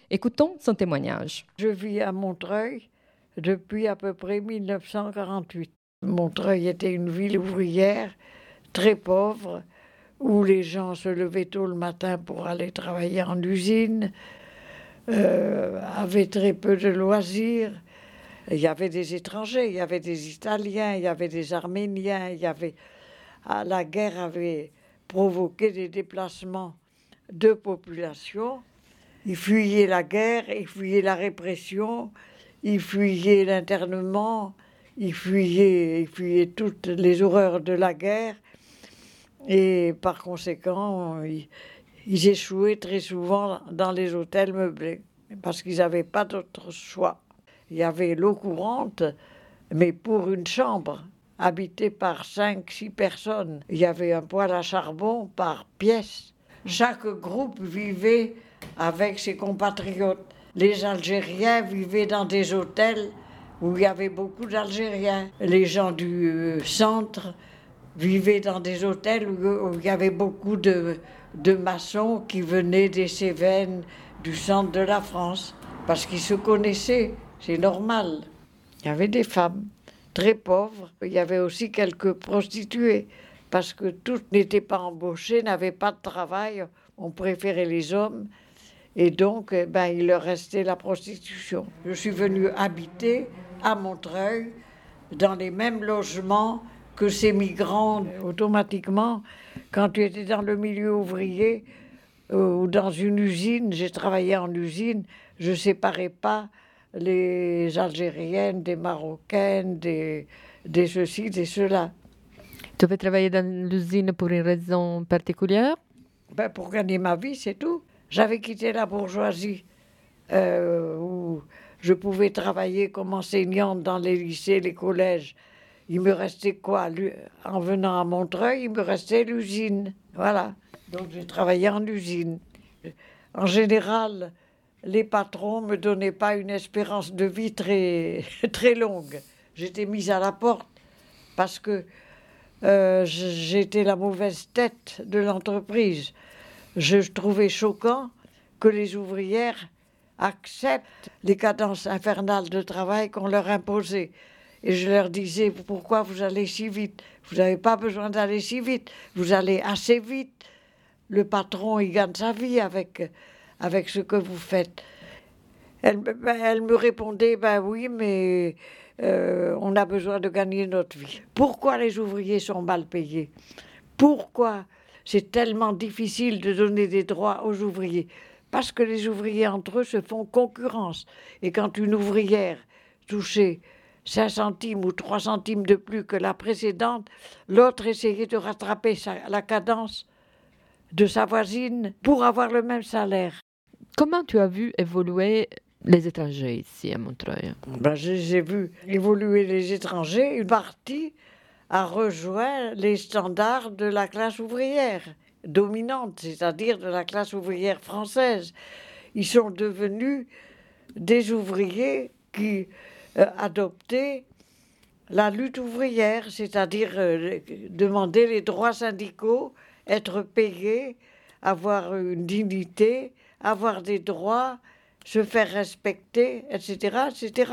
Écoutons son témoignage. Je vis à Montreuil depuis à peu près 1948. Montreuil était une ville ouvrière très pauvre où les gens se levaient tôt le matin pour aller travailler en usine, euh, avaient très peu de loisirs. Il y avait des étrangers, il y avait des Italiens, il y avait des Arméniens. Ah, la guerre avait provoqué des déplacements de population. Ils fuyaient la guerre, ils fuyaient la répression, ils fuyaient l'internement, ils fuyaient, ils fuyaient toutes les horreurs de la guerre. Et par conséquent, ils, ils échouaient très souvent dans les hôtels meublés parce qu'ils n'avaient pas d'autre choix. Il y avait l'eau courante, mais pour une chambre habitée par cinq, six personnes. Il y avait un poêle à charbon par pièce. Chaque groupe vivait avec ses compatriotes. Les Algériens vivaient dans des hôtels où il y avait beaucoup d'Algériens. Les gens du euh, centre vivaient dans des hôtels où, où il y avait beaucoup de maçons qui venaient des Cévennes, du centre de la France, parce qu'ils se connaissaient, c'est normal. Il y avait des femmes très pauvres, il y avait aussi quelques prostituées, parce que toutes n'étaient pas embauchées, n'avaient pas de travail, on préférait les hommes, et donc eh ben, il leur restait la prostitution. Je suis venue habiter à Montreuil, dans les mêmes logements que ces migrants. Automatiquement, quand tu étais dans le milieu ouvrier euh, ou dans une usine, j'ai travaillé en usine, je ne séparais pas les Algériennes des Marocaines, des, des ceci, des cela. Tu veux travailler dans l'usine pour une raison particulière? Ben, Pour gagner ma vie, c'est tout. J'avais quitté la bourgeoisie euh, où je pouvais travailler comme enseignante dans les lycées, les collèges. Il me restait quoi? En venant à Montreuil, il me restait l'usine. Voilà. Donc j'ai travaillé en usine. En général, les patrons ne me donnaient pas une espérance de vie très, très longue. J'étais mise à la porte parce que euh, j'étais la mauvaise tête de l'entreprise. Je trouvais choquant que les ouvrières acceptent les cadences infernales de travail qu'on leur imposait. Et je leur disais, pourquoi vous allez si vite? Vous n'avez pas besoin d'aller si vite, vous allez assez vite. Le patron, il gagne sa vie avec, avec ce que vous faites. Elle, me- ben, elle me répondait, ben oui, mais euh, on a besoin de gagner notre vie. Pourquoi les ouvriers sont mal payés? Pourquoi c'est tellement difficile de donner des droits aux ouvriers Parce que les ouvriers entre eux se font concurrence. Et quand une ouvrière touchait 5 centimes ou 3 centimes de plus que la précédente, l'autre essayait de rattraper sa- la cadence de sa voisine pour avoir le même salaire. Comment tu as vu évoluer les étrangers ici à Montreuil? Ben, j'ai j'ai vu évoluer les étrangers. Une partie a rejoint les standards de la classe ouvrière dominante, c'est-à-dire de la classe ouvrière française. Ils sont devenus des ouvriers qui euh, adoptaient la lutte ouvrière, c'est-à-dire euh, demander les droits syndicaux, être payés, avoir une dignité, avoir des droits, se faire respecter, etc., etc.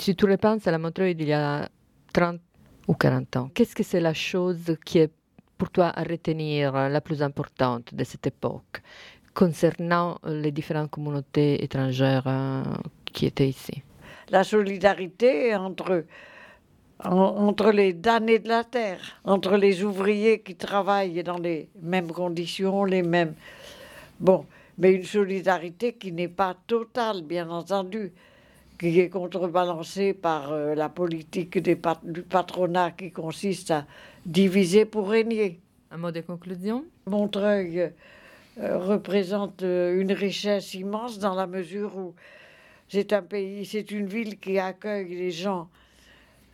Si tu repenses à la Montreuil d'il y a 30 ou 40 ans, qu'est-ce que c'est la chose qui est pour toi à retenir la plus importante de cette époque concernant les différentes communautés étrangères euh, qui étaient ici? La solidarité entre, en- entre les damnés de la terre, entre les ouvriers qui travaillent dans les mêmes conditions, les mêmes... Bon, mais une solidarité qui n'est pas totale, bien entendu, qui est contrebalancée par euh, la politique des pat- du patronat qui consiste à diviser pour régner. Un mot de conclusion? Montreuil euh, représente euh, une richesse immense dans la mesure où c'est un pays, c'est une ville qui accueille les gens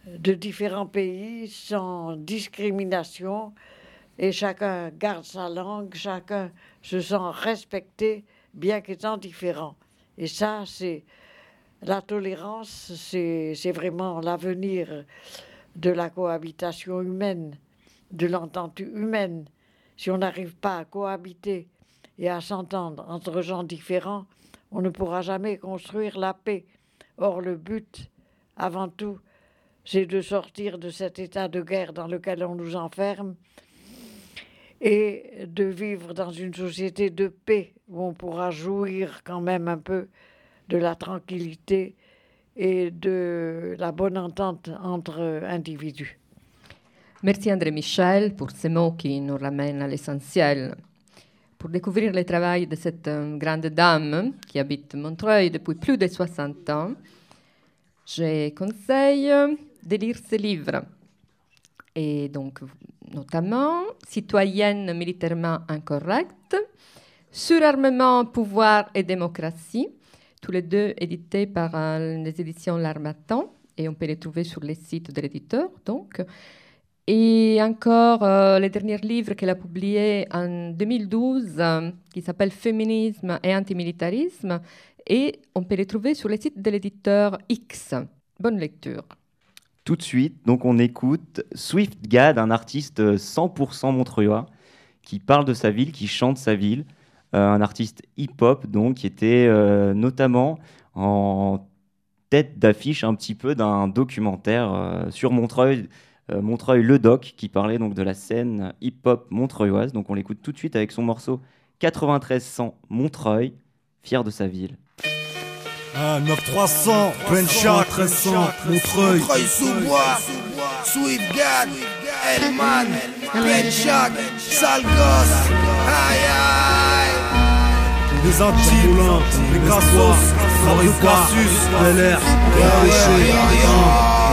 de différents pays sans discrimination et chacun garde sa langue, chacun se sent respecté bien qu'étant différent. Et ça, c'est la tolérance, c'est vraiment l'avenir de la cohabitation humaine, de l'entente humaine. Si on n'arrive pas à cohabiter et à s'entendre entre gens différents, on ne pourra jamais construire la paix. Or, le but, avant tout, c'est de sortir de cet état de guerre dans lequel on nous enferme et de vivre dans une société de paix où on pourra jouir quand même un peu de la tranquillité et de la bonne entente entre individus. Merci André Michel pour ces mots qui nous ramènent à l'essentiel. Pour découvrir le travail de cette euh, grande dame qui habite Montreuil depuis plus de 60 ans, je conseille de lire ce livre. Et donc, notamment, Citoyenne militairement incorrecte, Surarmement, pouvoir et démocratie, tous les deux édités par les éditions L'Armatan, et on peut les trouver sur les sites de l'éditeur, donc. Et encore euh, le dernier livre qu'elle a publié en 2012, euh, qui s'appelle Féminisme et antimilitarisme, et on peut les trouver sur le site de l'éditeur X. Bonne lecture. Tout de suite, donc on écoute Swift Gad, un artiste euh, 100% montreuillois, qui parle de sa ville, qui chante sa ville, un artiste hip-hop donc qui était euh, notamment en tête d'affiche un petit peu d'un documentaire euh, sur Montreuil, euh, Montreuil le doc, qui parlait donc de la scène hip-hop montreuilloise. Donc on l'écoute tout de suite avec son morceau 9300 Montreuil, fier de sa ville. Ah, 9300, plein shot, 1300, Montreuil. Montreuil-sous-Bois, Sweetgad, Elman, sale gosse, aïe aïe. Les Antilles, les Cassos, Maurice Cassus, Bel Air,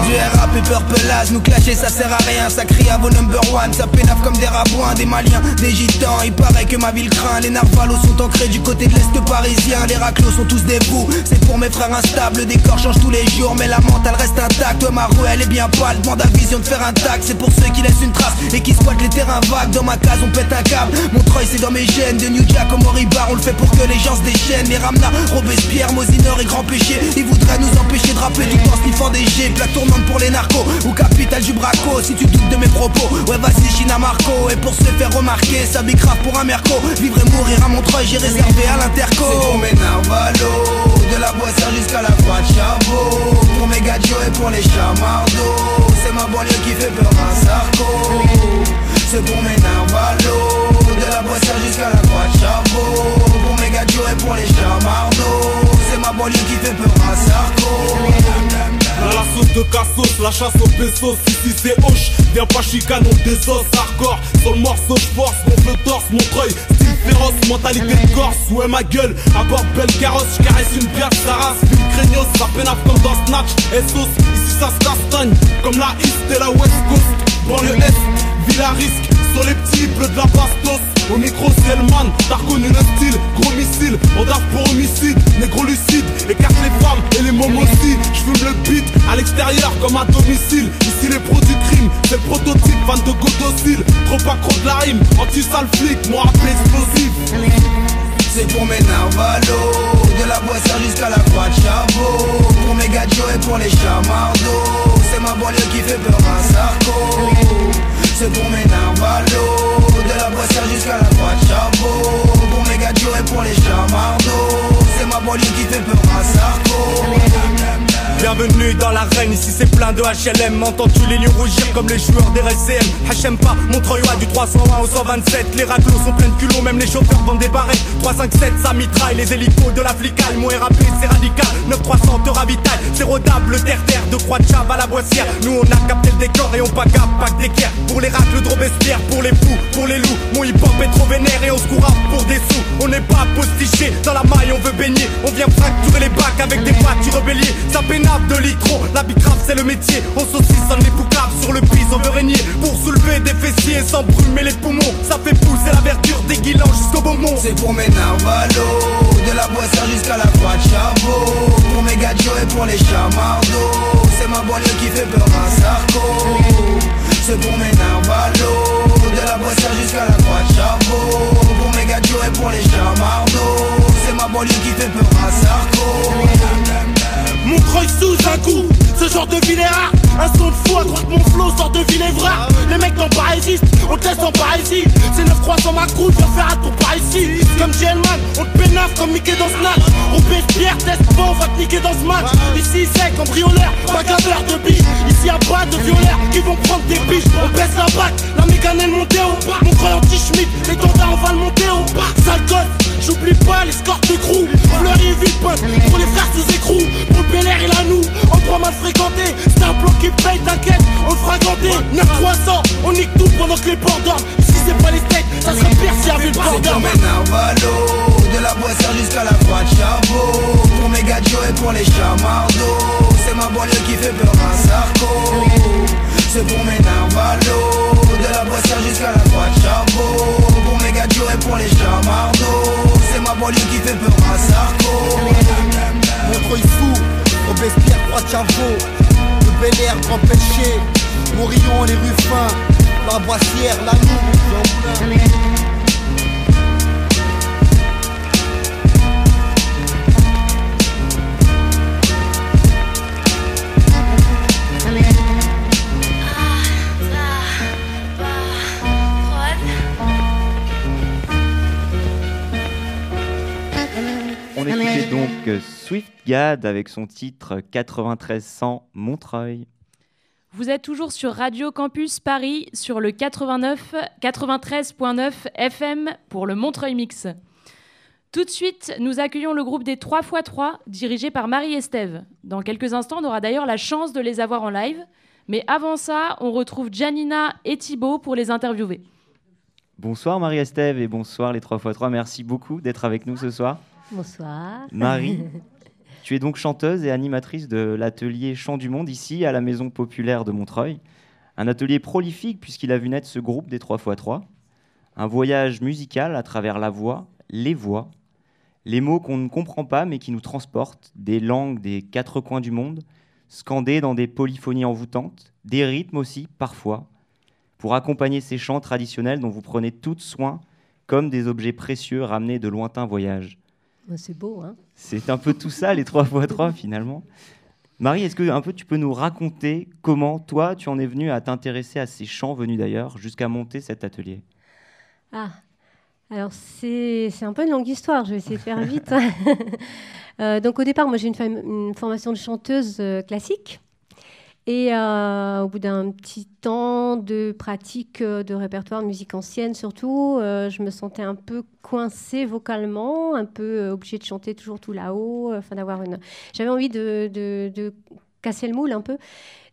Du rap et Purple nous clasher ça sert à rien, ça crie à vos number one, ça pénave comme des rabouins, des maliens, des gitans, il paraît que ma ville craint, les narvalos sont ancrés du côté de l'Est parisien, les raclos sont tous des fous, c'est pour mes frères instables, le décor change tous les jours, mais la mentale reste intacte, ma rue elle est bien pâle, demande à vision de faire un tac, c'est pour ceux qui laissent une trace et qui squattent les terrains vagues, dans ma case on pète un câble, Montreuil c'est dans mes gènes, de New Jack au Moribar, on le fait pour que les gens se déchaînent, les Ramna, Robespierre, Mosinor et Grand Péché, ils voudraient nous empêcher de rapper tout en sniffant des G, plaque pour les narcos, ou capitale du braco, si tu doutes de mes propos, ouais vas-y China Marco, et pour se faire remarquer, ça bicrave pour un merco, vivre et mourir à Montreuil, j'ai réservé à l'interco. C'est pour mes narvalos, de la boissière jusqu'à la croix de Chabot, pour mes et pour les chamardos, c'est ma banlieue qui fait peur à un sarco. C'est pour mes narvalos De la boissière jusqu'à la croix de chapeau Pour mes et pour les chamardos C'est ma banlieue qui fait peur à Sarko la sauce de cassos, la chasse aux pesos, ici c'est hoche. Viens pas chicanon des os hardcore. Sur le morceau force, gonfle le torse, mon treuil. Style féroce, mentalité de corse, ouais ma gueule? À bord belle carrosse, je caresse une pièce, sa race Ville craignos, ça pénave comme dans Snatch. Essos, ici ça se castagne. Comme la East et la West Coast. Dans le Est, ville à risque Sur les petits bleus de la bastos. Au micro c'est man, t'as reconnu le style. Gros missile, mandat pour homicide. Négro lucide, écarte les femmes et les mômes aussi J'fume le beat à l'extérieur comme à domicile. Ici les pros du crime, c'est le prototype Fan de go docile, trop accro de la rime Anti-sale flic, moi appelé explosif. C'est pour mes narvalos De la boissière jusqu'à la croix de chapeau Pour mes gâteaux et pour les chamardos C'est ma banlieue qui fait peur à Sarko C'est pour mes narvalos De la boissière jusqu'à la croix de Pour mes gâteaux et pour les chamardos C'est ma banlieue qui fait peur à Sarko Bienvenue dans l'arène, ici c'est plein de HLM Entends-tu les lieux rougir comme les joueurs des RCM HM pas, Montreuil du 301 au 127 Les raclos sont pleins de culots, même les chauffeurs vendent des barrettes. 357 ça mitraille, les hélicos de la flicale Moi RAP c'est radical, 9300 te ravitaille. C'est rodable, le terre-terre, de croix de chave à la boissière. Nous on a capté le décor et on pas que d'équerre Pour les racles de Robespierre, pour les fous, pour les loups. Mon hip hop est trop vénère et on se court pour des sous. On n'est pas postiché, dans la maille on veut baigner. On vient fracturer les bacs avec des voitures béliers Ça de litro, la bicrave c'est le métier. On saucissonne les poucaves sur le prise, on veut régner Pour soulever des fessiers sans brumer les poumons. Ça fait pousser la verdure des guilans jusqu'au beaumont C'est pour mes narvalos De la boissière jusqu'à la croix de chapeau Pour mes gâteaux et pour les chamardos C'est ma banlieue qui fait peur à Sarko. C'est pour mes narvalos De la boissière jusqu'à la croix de chapeau Pour mes gâteaux et pour les chamardos C'est ma banlieue qui fait peur à Sarko Montreuil sous un coup, ce genre de ville est rare Un son de fou à droite mon flow sort de Villévrard Les mecs n'ont pas résistent, on te laisse en ici. C'est 9-300 ma crew, viens faire un tour par ici. Comme Gelman, on te pénave comme Mickey dans Snatch. Robespierre, test pas, on va te niquer dans ce match. Ici c'est cambrioleur, bagarreur de biche. Ici y'a pas de violeurs qui vont prendre des biches. On baisse la bac, la mécane est montée au bas. Montreuil anti-schmidt, les tendins on va le monter au bas. Sale gosse, j'oublie pas l'escorte de crew. Fleury et Villepin, pour les frères sous écrou. Pour le Bel Air il a nous, endroit mal fréquenté C'est un bloc qui paye, t'inquiète, on le fera ganter 9-300, on nique tout pendant que les ports dorment. Ici c'est pas les steaks, ça serait pire s'il y avait le port C'est narvalos De la boissière jusqu'à la croix de chapeau Pour mes gâteaux et pour les chamardos C'est ma banlieue qui fait peur à Sarko C'est pour mes narvalos De la boissière jusqu'à la croix de chapeau Pour mes gâteaux et pour les chamardos C'est ma banlieue qui fait peur à Sarko Montreuil fou, Robespierre, Croix de Chavot Le Bel Air, Grand Péché. Morillon, les Ruffins La Boissière, la écoutait donc euh, Swift Gad avec son titre 9300 Montreuil. Vous êtes toujours sur Radio Campus Paris sur le 89 93.9 FM pour le Montreuil Mix. Tout de suite, nous accueillons le groupe des 3x3 dirigé par Marie-Estève. Dans quelques instants, on aura d'ailleurs la chance de les avoir en live. Mais avant ça, on retrouve Janina et Thibaut pour les interviewer. Bonsoir Marie-Estève et bonsoir les 3x3. Merci beaucoup d'être avec nous ce soir. Bonsoir. Marie, tu es donc chanteuse et animatrice de l'atelier Chant du Monde ici à la Maison Populaire de Montreuil. Un atelier prolifique puisqu'il a vu naître ce groupe des 3x3. Un voyage musical à travers la voix, les voix, les mots qu'on ne comprend pas mais qui nous transportent, des langues des quatre coins du monde, scandés dans des polyphonies envoûtantes, des rythmes aussi parfois, pour accompagner ces chants traditionnels dont vous prenez tout soin comme des objets précieux ramenés de lointains voyages. C'est beau, hein C'est un peu tout ça, les 3x3 finalement. Marie, est-ce que un peu tu peux nous raconter comment toi tu en es venue à t'intéresser à ces chants venus d'ailleurs jusqu'à monter cet atelier? Ah, alors c'est c'est un peu une longue histoire, je vais essayer de faire vite. Euh, donc au départ, moi j'ai une formation de chanteuse euh, classique. Et euh, au bout d'un petit temps de pratique euh, de répertoire musique ancienne, surtout, euh, je me sentais un peu coincée vocalement, un peu obligée de chanter toujours tout là-haut. Enfin, d'avoir une. J'avais envie de, de, de casser le moule un peu.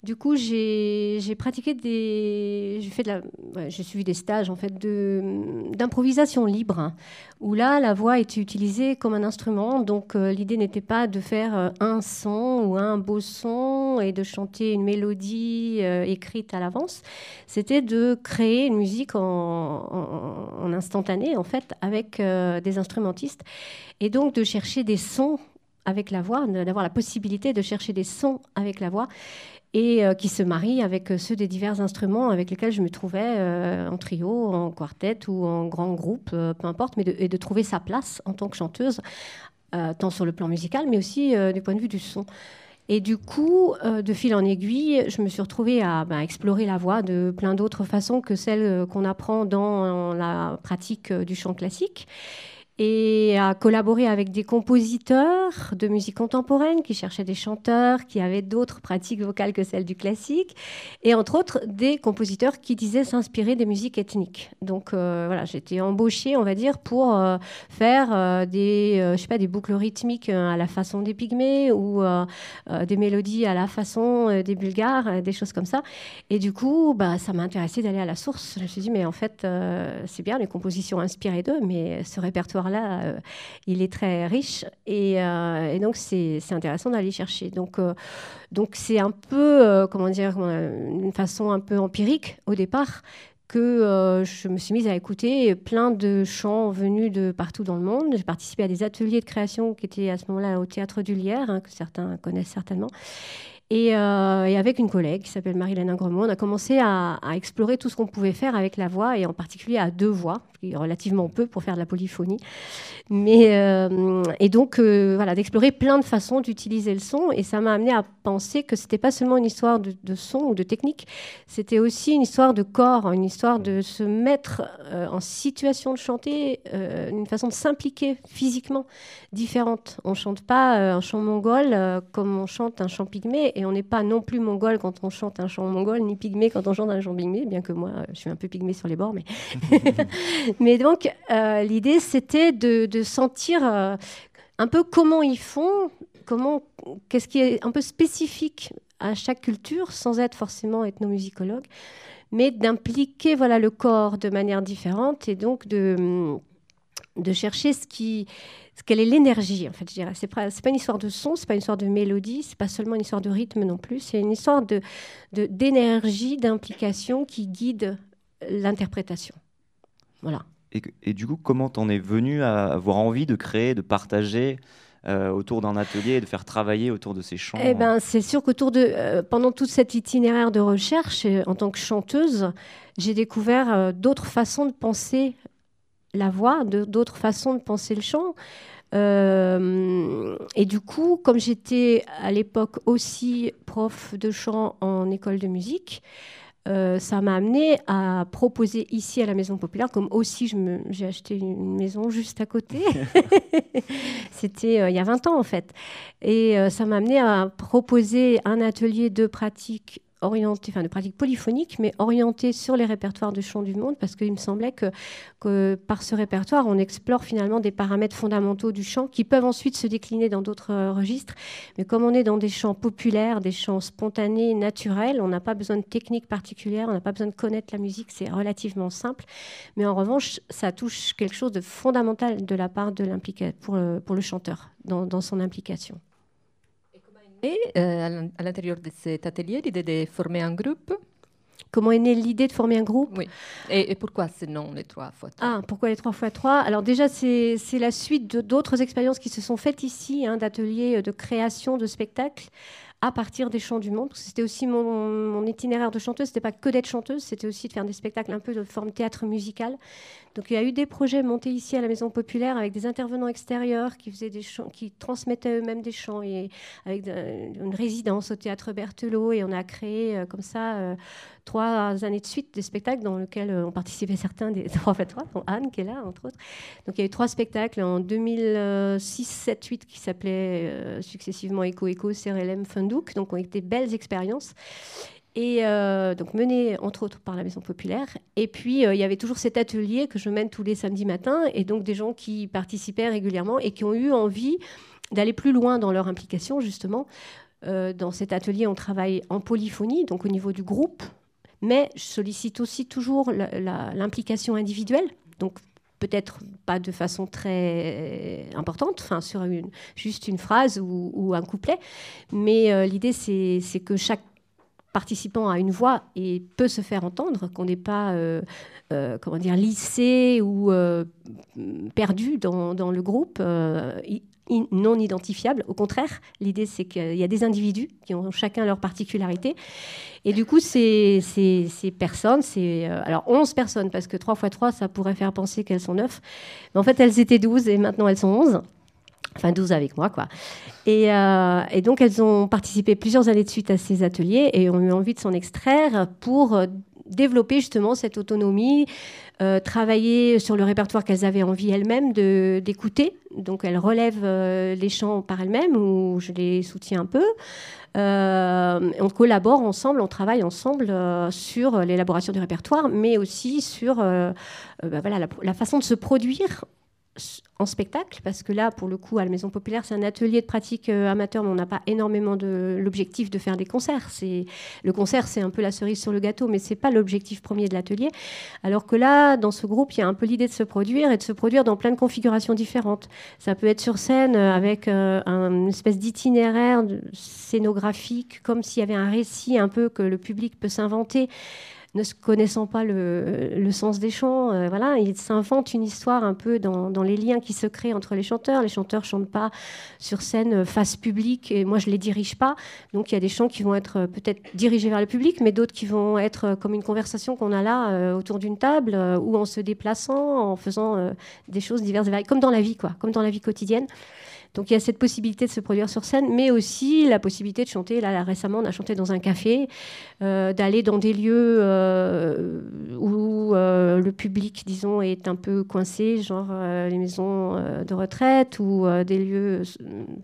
Du coup, j'ai pratiqué des. J'ai fait de la. j'ai suivi des stages en fait d'improvisation libre, hein, où là, la voix était utilisée comme un instrument. Donc, euh, l'idée n'était pas de faire euh, un son ou un beau son et de chanter une mélodie euh, écrite à l'avance. C'était de créer une musique en, instantané, en fait, avec des instrumentistes, et donc de chercher des sons avec la voix, d'avoir la possibilité de chercher des sons avec la voix et euh, qui se marient avec euh, ceux des divers instruments avec lesquels je me trouvais euh, en trio, en quartet ou en grand groupe, peu importe, mais de, et de trouver sa place en tant que chanteuse, tant sur le plan musical, mais aussi du point de vue du son. Et du coup, de fil en aiguille, je me suis retrouvée à bah, explorer la voix de plein d'autres façons que celles qu'on apprend dans la pratique du chant classique et à collaborer avec des compositeurs de musique contemporaine qui cherchaient des chanteurs qui avaient d'autres pratiques vocales que celles du classique, et entre autres des compositeurs qui disaient s'inspirer des musiques ethniques. Donc euh, voilà, j'étais embauchée, on va dire, pour euh, faire euh, des, euh, je sais pas, des boucles rythmiques à la façon des Pygmées ou des mélodies à la façon des Bulgares, des choses comme ça. Et du coup, bah, ça m'a intéressé d'aller à la source. Je me suis dit, mais en fait, c'est bien les compositions inspirées d'eux, mais ce euh, il est très riche. Et, euh, donc, c'est intéressant d'aller chercher. Donc, euh, donc c'est un peu, comment dire, une façon un peu empirique au départ que je me suis mise à écouter plein de chants venus de partout dans le monde. J'ai participé à des ateliers de création qui étaient à ce moment-là au Théâtre du Lierre, hein, que certains connaissent certainement. Et, euh, et avec une collègue qui s'appelle Marie-Hélène Ingremont, on a commencé à, explorer tout ce qu'on pouvait faire avec la voix, et en particulier à deux voix, ce relativement peu pour faire de la polyphonie. Mais, euh, et donc, euh, voilà, d'explorer plein de façons d'utiliser le son. Et ça m'a amené à penser que c'était pas seulement une histoire de, son ou de technique, c'était aussi une histoire de corps, une histoire de se mettre en situation de chanter, une façon de s'impliquer physiquement différente. On chante pas un chant mongol comme on chante un chant pygmée, on n'est pas non plus mongol quand on chante un chant mongol, ni pygmée quand on chante un chant pygmée, bien que moi, je suis un peu pygmée sur les bords, mais mais donc, euh, l'idée, c'était de, de sentir euh, un peu comment ils font, comment, qu'est-ce qui est un peu spécifique à chaque culture, sans être forcément ethnomusicologue, mais d'impliquer voilà, le corps de manière différente et donc de, de chercher ce qui, ce quelle est l'énergie, en fait, je dirais. C'est pas, pas une histoire de son, c'est pas une histoire de mélodie, c'est pas seulement une histoire de rythme non plus, c'est une histoire de, de- d'énergie, d'implication qui guide l'interprétation. Voilà. Et, du coup, comment t'en es venu à avoir envie de créer, de partager euh, autour d'un atelier et de faire travailler autour de ces chants? Eh ben, c'est sûr qu'autour de, euh, pendant tout cet itinéraire de recherche, euh, en tant que chanteuse, j'ai découvert euh, d'autres façons de penser la voix, d'autres façons de penser le chant. Euh, et du coup, comme j'étais à l'époque aussi prof de chant en école de musique, euh, ça m'a amené à proposer ici à la Maison Populaire, comme aussi j'ai acheté une maison juste à côté. C'était euh, il y a 20 ans en fait. Et euh, ça m'a amené à proposer un atelier de pratique orienté, enfin de pratique polyphonique, mais orienté sur les répertoires de chant du monde, parce qu'il me semblait que, que par ce répertoire, on explore finalement des paramètres fondamentaux du chant qui peuvent ensuite se décliner dans d'autres euh, registres. Mais comme on est dans des chants populaires, des chants spontanés, naturels, on n'a pas besoin de technique particulière, on n'a pas besoin de connaître la musique, c'est relativement simple. Mais en revanche, ça touche quelque chose de fondamental de la part de pour le, pour le chanteur dans, dans son implication. Et euh, à l'in- à l'intérieur de cet atelier, l'idée de former un groupe. Comment est née l'idée de former un groupe? Oui. Et, et pourquoi ce nom, les trois fois trois? Ah, pourquoi les 3 x 3 Alors déjà, c'est la suite d'autres expériences qui se sont faites ici, hein, d'ateliers euh, de création de spectacles à partir des chants du monde. C'était aussi mon, mon itinéraire de chanteuse, c'était pas que d'être chanteuse, c'était aussi de faire des spectacles un peu de forme théâtre musical. Donc il y a eu des projets montés ici à la Maison Populaire avec des intervenants extérieurs qui faisaient des chants, qui transmettaient eux-mêmes des chants et avec une résidence au théâtre Berthelot et on a créé euh, comme ça euh, trois années de suite des spectacles dans lesquels euh, ont participé certains des trois fois trois, Anne qui est là entre autres. Donc il y a eu trois spectacles en 2006, 7, 8 qui s'appelaient successivement Echo Echo, CRLM, Boudandouk, donc ont été belles expériences. Et euh, donc menées entre autres par la Maison Populaire. Et puis euh, il y avait toujours cet atelier que je mène tous les samedis matins, et donc des gens qui participaient régulièrement et qui ont eu envie d'aller plus loin dans leur implication justement. Euh, dans cet atelier, on travaille en polyphonie, donc au niveau du groupe, mais je sollicite aussi toujours l'implication individuelle. Donc peut-être pas de façon très importante, enfin sur juste une phrase ou, un couplet, mais l'idée c'est que chaque participant a une voix et peut se faire entendre, qu'on n'est pas euh, euh, comment dire lissé ou euh, perdu dans, le groupe. non identifiable. Au contraire, l'idée c'est qu'il y a des individus qui ont chacun leur particularité. Et du coup, ces, ces, ces personnes, c'est alors 11 personnes, parce que 3 x 3, ça pourrait faire penser qu'elles sont 9. Mais en fait, elles étaient 12 et maintenant elles sont 11. Enfin, 12 avec moi, quoi. Et, euh, et donc, elles ont participé plusieurs années de suite à ces ateliers et ont eu envie de s'en extraire pour euh, développer justement cette autonomie, euh, travailler sur le répertoire qu'elles avaient envie elles-mêmes d'écouter. Donc, elles relèvent les chants par elles-mêmes ou je les soutiens un peu. On collabore ensemble, on travaille ensemble sur l'élaboration du répertoire, mais aussi sur bah la, façon de se produire en spectacle, parce que là, pour le coup, à la Maison Populaire, c'est un atelier de pratique euh, amateur, mais on n'a pas énormément de l'objectif de faire des concerts. C'est le concert, c'est un peu la cerise sur le gâteau, mais c'est pas l'objectif premier de l'atelier. Alors que là, dans ce groupe, il y a un peu l'idée de se produire et de se produire dans plein de configurations différentes. Ça peut être sur scène euh, avec euh, un- une espèce d'itinéraire scénographique, comme s'il y avait un récit un peu que le public peut s'inventer ne se connaissant pas le, sens des chants, euh, voilà, il s'invente une histoire un peu dans, les liens qui se créent entre les chanteurs. Les chanteurs chantent pas sur scène euh, face public et moi je les dirige pas. Donc il y a des chants qui vont être euh, peut-être dirigés vers le public, mais d'autres qui vont être euh, comme une conversation qu'on a là autour d'une table ou en se déplaçant, en faisant des choses diverses et variées, comme dans la vie, quoi, comme dans la vie quotidienne. Donc il y a cette possibilité de se produire sur scène, mais aussi la possibilité de chanter. Là, récemment, on a chanté dans un café, euh, d'aller dans des lieux euh, où euh, le public, disons, est un peu coincé, genre les maisons de retraite ou des lieux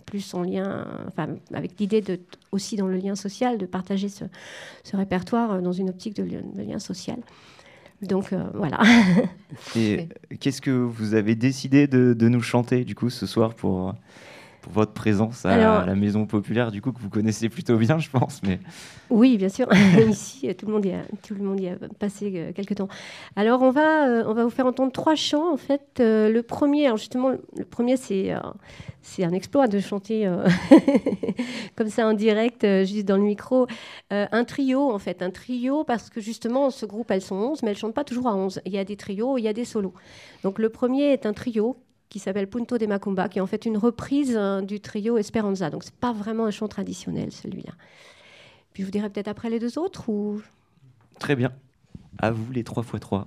plus en lien, enfin, avec l'idée de aussi dans le lien social, de partager ce, répertoire dans une optique de lien social. Donc euh, voilà. Et qu'est-ce que vous avez décidé de, de nous chanter du coup ce soir pour, pour votre présence à Alors- la Maison Populaire, du coup que vous connaissez plutôt bien, je pense. Mais Oui, bien sûr. Ici, tout le monde y a, tout le monde y a passé euh, quelques temps. Alors, on va, euh, on va vous faire entendre trois chants. En fait, Euh, le premier, alors justement, le premier, c'est euh, c'est un exploit de chanter euh, comme ça en direct, euh, juste dans le micro. Euh, un trio, en fait, un trio, parce que justement, ce groupe, elles sont 11, mais elles chantent pas toujours à 11. Il y a des trios, il y a des solos. Donc, le premier est un trio qui s'appelle Punto de Macumba, qui est en fait une reprise euh, du trio Esperanza. Donc, c'est pas vraiment un chant traditionnel, celui-là. Puis je vous dirai peut-être après les deux autres ou? Très bien. À vous les 3 x 3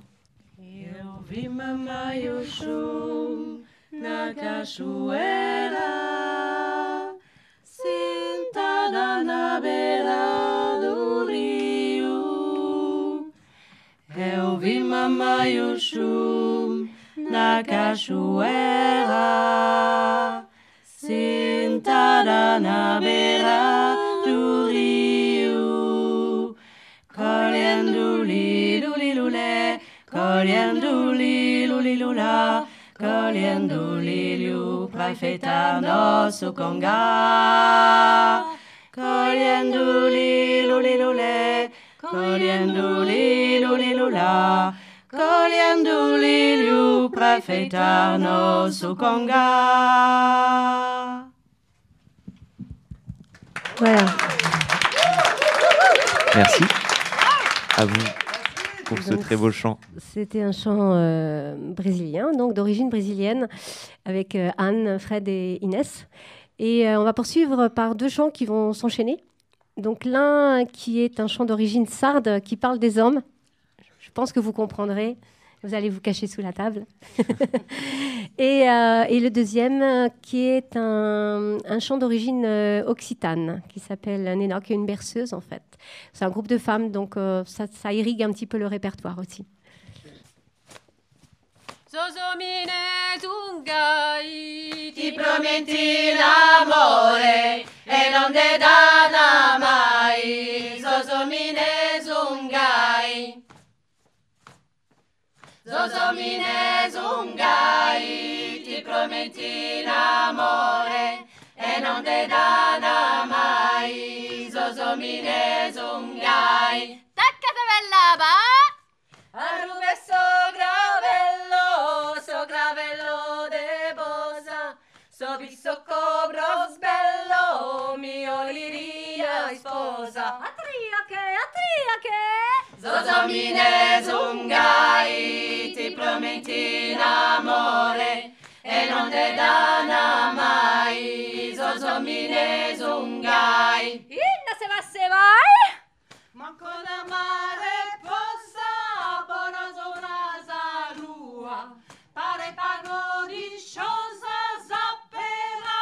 Vimama Yoshum Nakashuera Sintada na beira do rio Eu vi Mama Yoshum na cachoeira Sentada na beira do rio Colhendo lilulilulé Colhendo lilulilulá Colhendo lírio pra enfeitar nosso congá Colhendo lilulilulé Colhendo lilulilulá Nosso congá voilà. Merci. À vous pour ce très beau chant. C'était un chant euh, brésilien, donc d'origine brésilienne, avec euh, Anne, Fred et Inès. Et euh, on va poursuivre par deux chants qui vont s'enchaîner. Donc l'un qui est un chant d'origine sarde qui parle des hommes. Je pense que vous comprendrez. Vous allez vous cacher sous la table. et, euh, et le deuxième euh, qui est un, un chant d'origine euh, occitane qui s'appelle Nena, qui est une berceuse en fait. C'est un groupe de femmes, donc ça, ça irrigue un petit peu le répertoire aussi. Zozomines ungai, ti prometti l'amore e non te dana mai. Zozomines ungai. Taccate bella, va! Arrube sogravello, sogravello de bosa, so cobros bello, mio liria sposa. Zozomine zungai, ti prometti l'amore e non te dà mai. Zozomine zungai. Inna se va se vai! Manco da mare possa, buona zona lua, pare pago di sciosa, zappera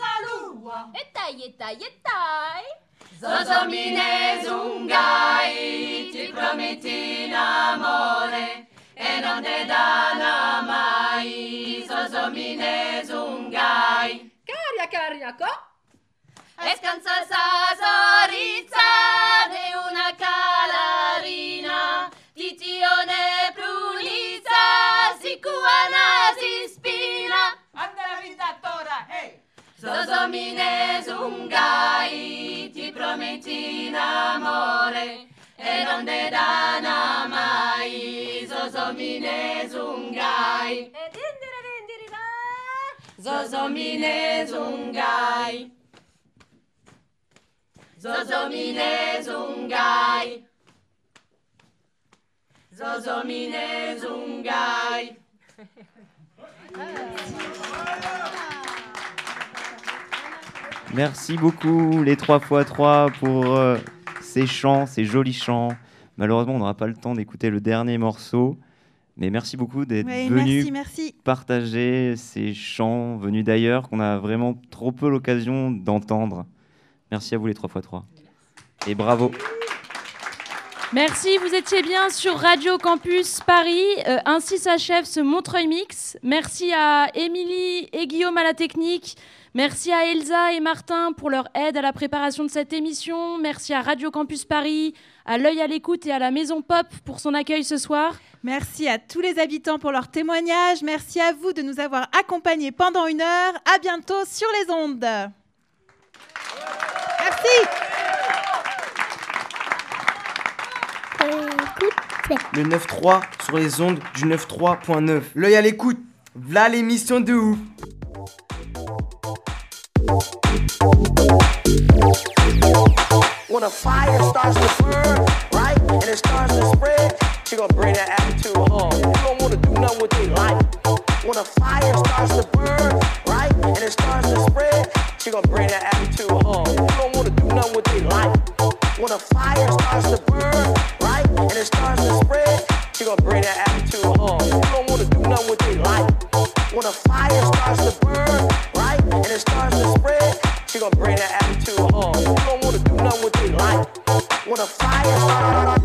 zalua. E dai, e dai, e dai. Zozomines ungai, ti prometti in amore e non te danno mai. Zozomines ungai. Caria, caria, co? E scansa sasorizza de una calarina, di titione prulizza, sicuana si spina. Andare a vita tora, ehi! Hey. Zozomines ungai, ti prometti in amore, e non ne dana mai. Zozomines ungai, e dindirindirirai. Zozomines ungai. Zozomines ungai. Zozomines ungai. Merci beaucoup les 3 x 3 pour euh, ces chants, ces jolis chants. Malheureusement, on n'aura pas le temps d'écouter le dernier morceau. Mais merci beaucoup d'être Oui, venu merci, merci. partager ces chants venus d'ailleurs qu'on a vraiment trop peu l'occasion d'entendre. Merci à vous les 3 x 3 Et bravo. Merci, vous étiez bien sur Radio Campus Paris. Euh, ainsi s'achève ce Montreuil Mix. Merci à Émilie et Guillaume à la technique. Merci à Elsa et Martin pour leur aide à la préparation de cette émission. Merci à Radio Campus Paris, à l'œil à l'écoute et à la Maison Pop pour son accueil ce soir. Merci à tous les habitants pour leur témoignage. Merci à vous de nous avoir accompagnés pendant une heure. À bientôt sur les ondes. Merci. Le 9-3 sur les ondes du 9-3.9. L'œil à l'écoute. V'là l'émission de ouf. When a fire starts to burn, right, and it starts to spread, she gonna bring that attitude home. You don't wanna do nothing with their life. When a fire starts to burn, right, and it starts to spread, she gonna bring that attitude home. You don't wanna do nothing with their life. When a fire starts to burn, it starts to spread, she gonna bring that attitude home. You don't wanna do nothing with their life. When a fire starts to burn, right, and it starts to spread, she gonna bring that attitude home. You don't wanna do nothing with their life. When a fire starts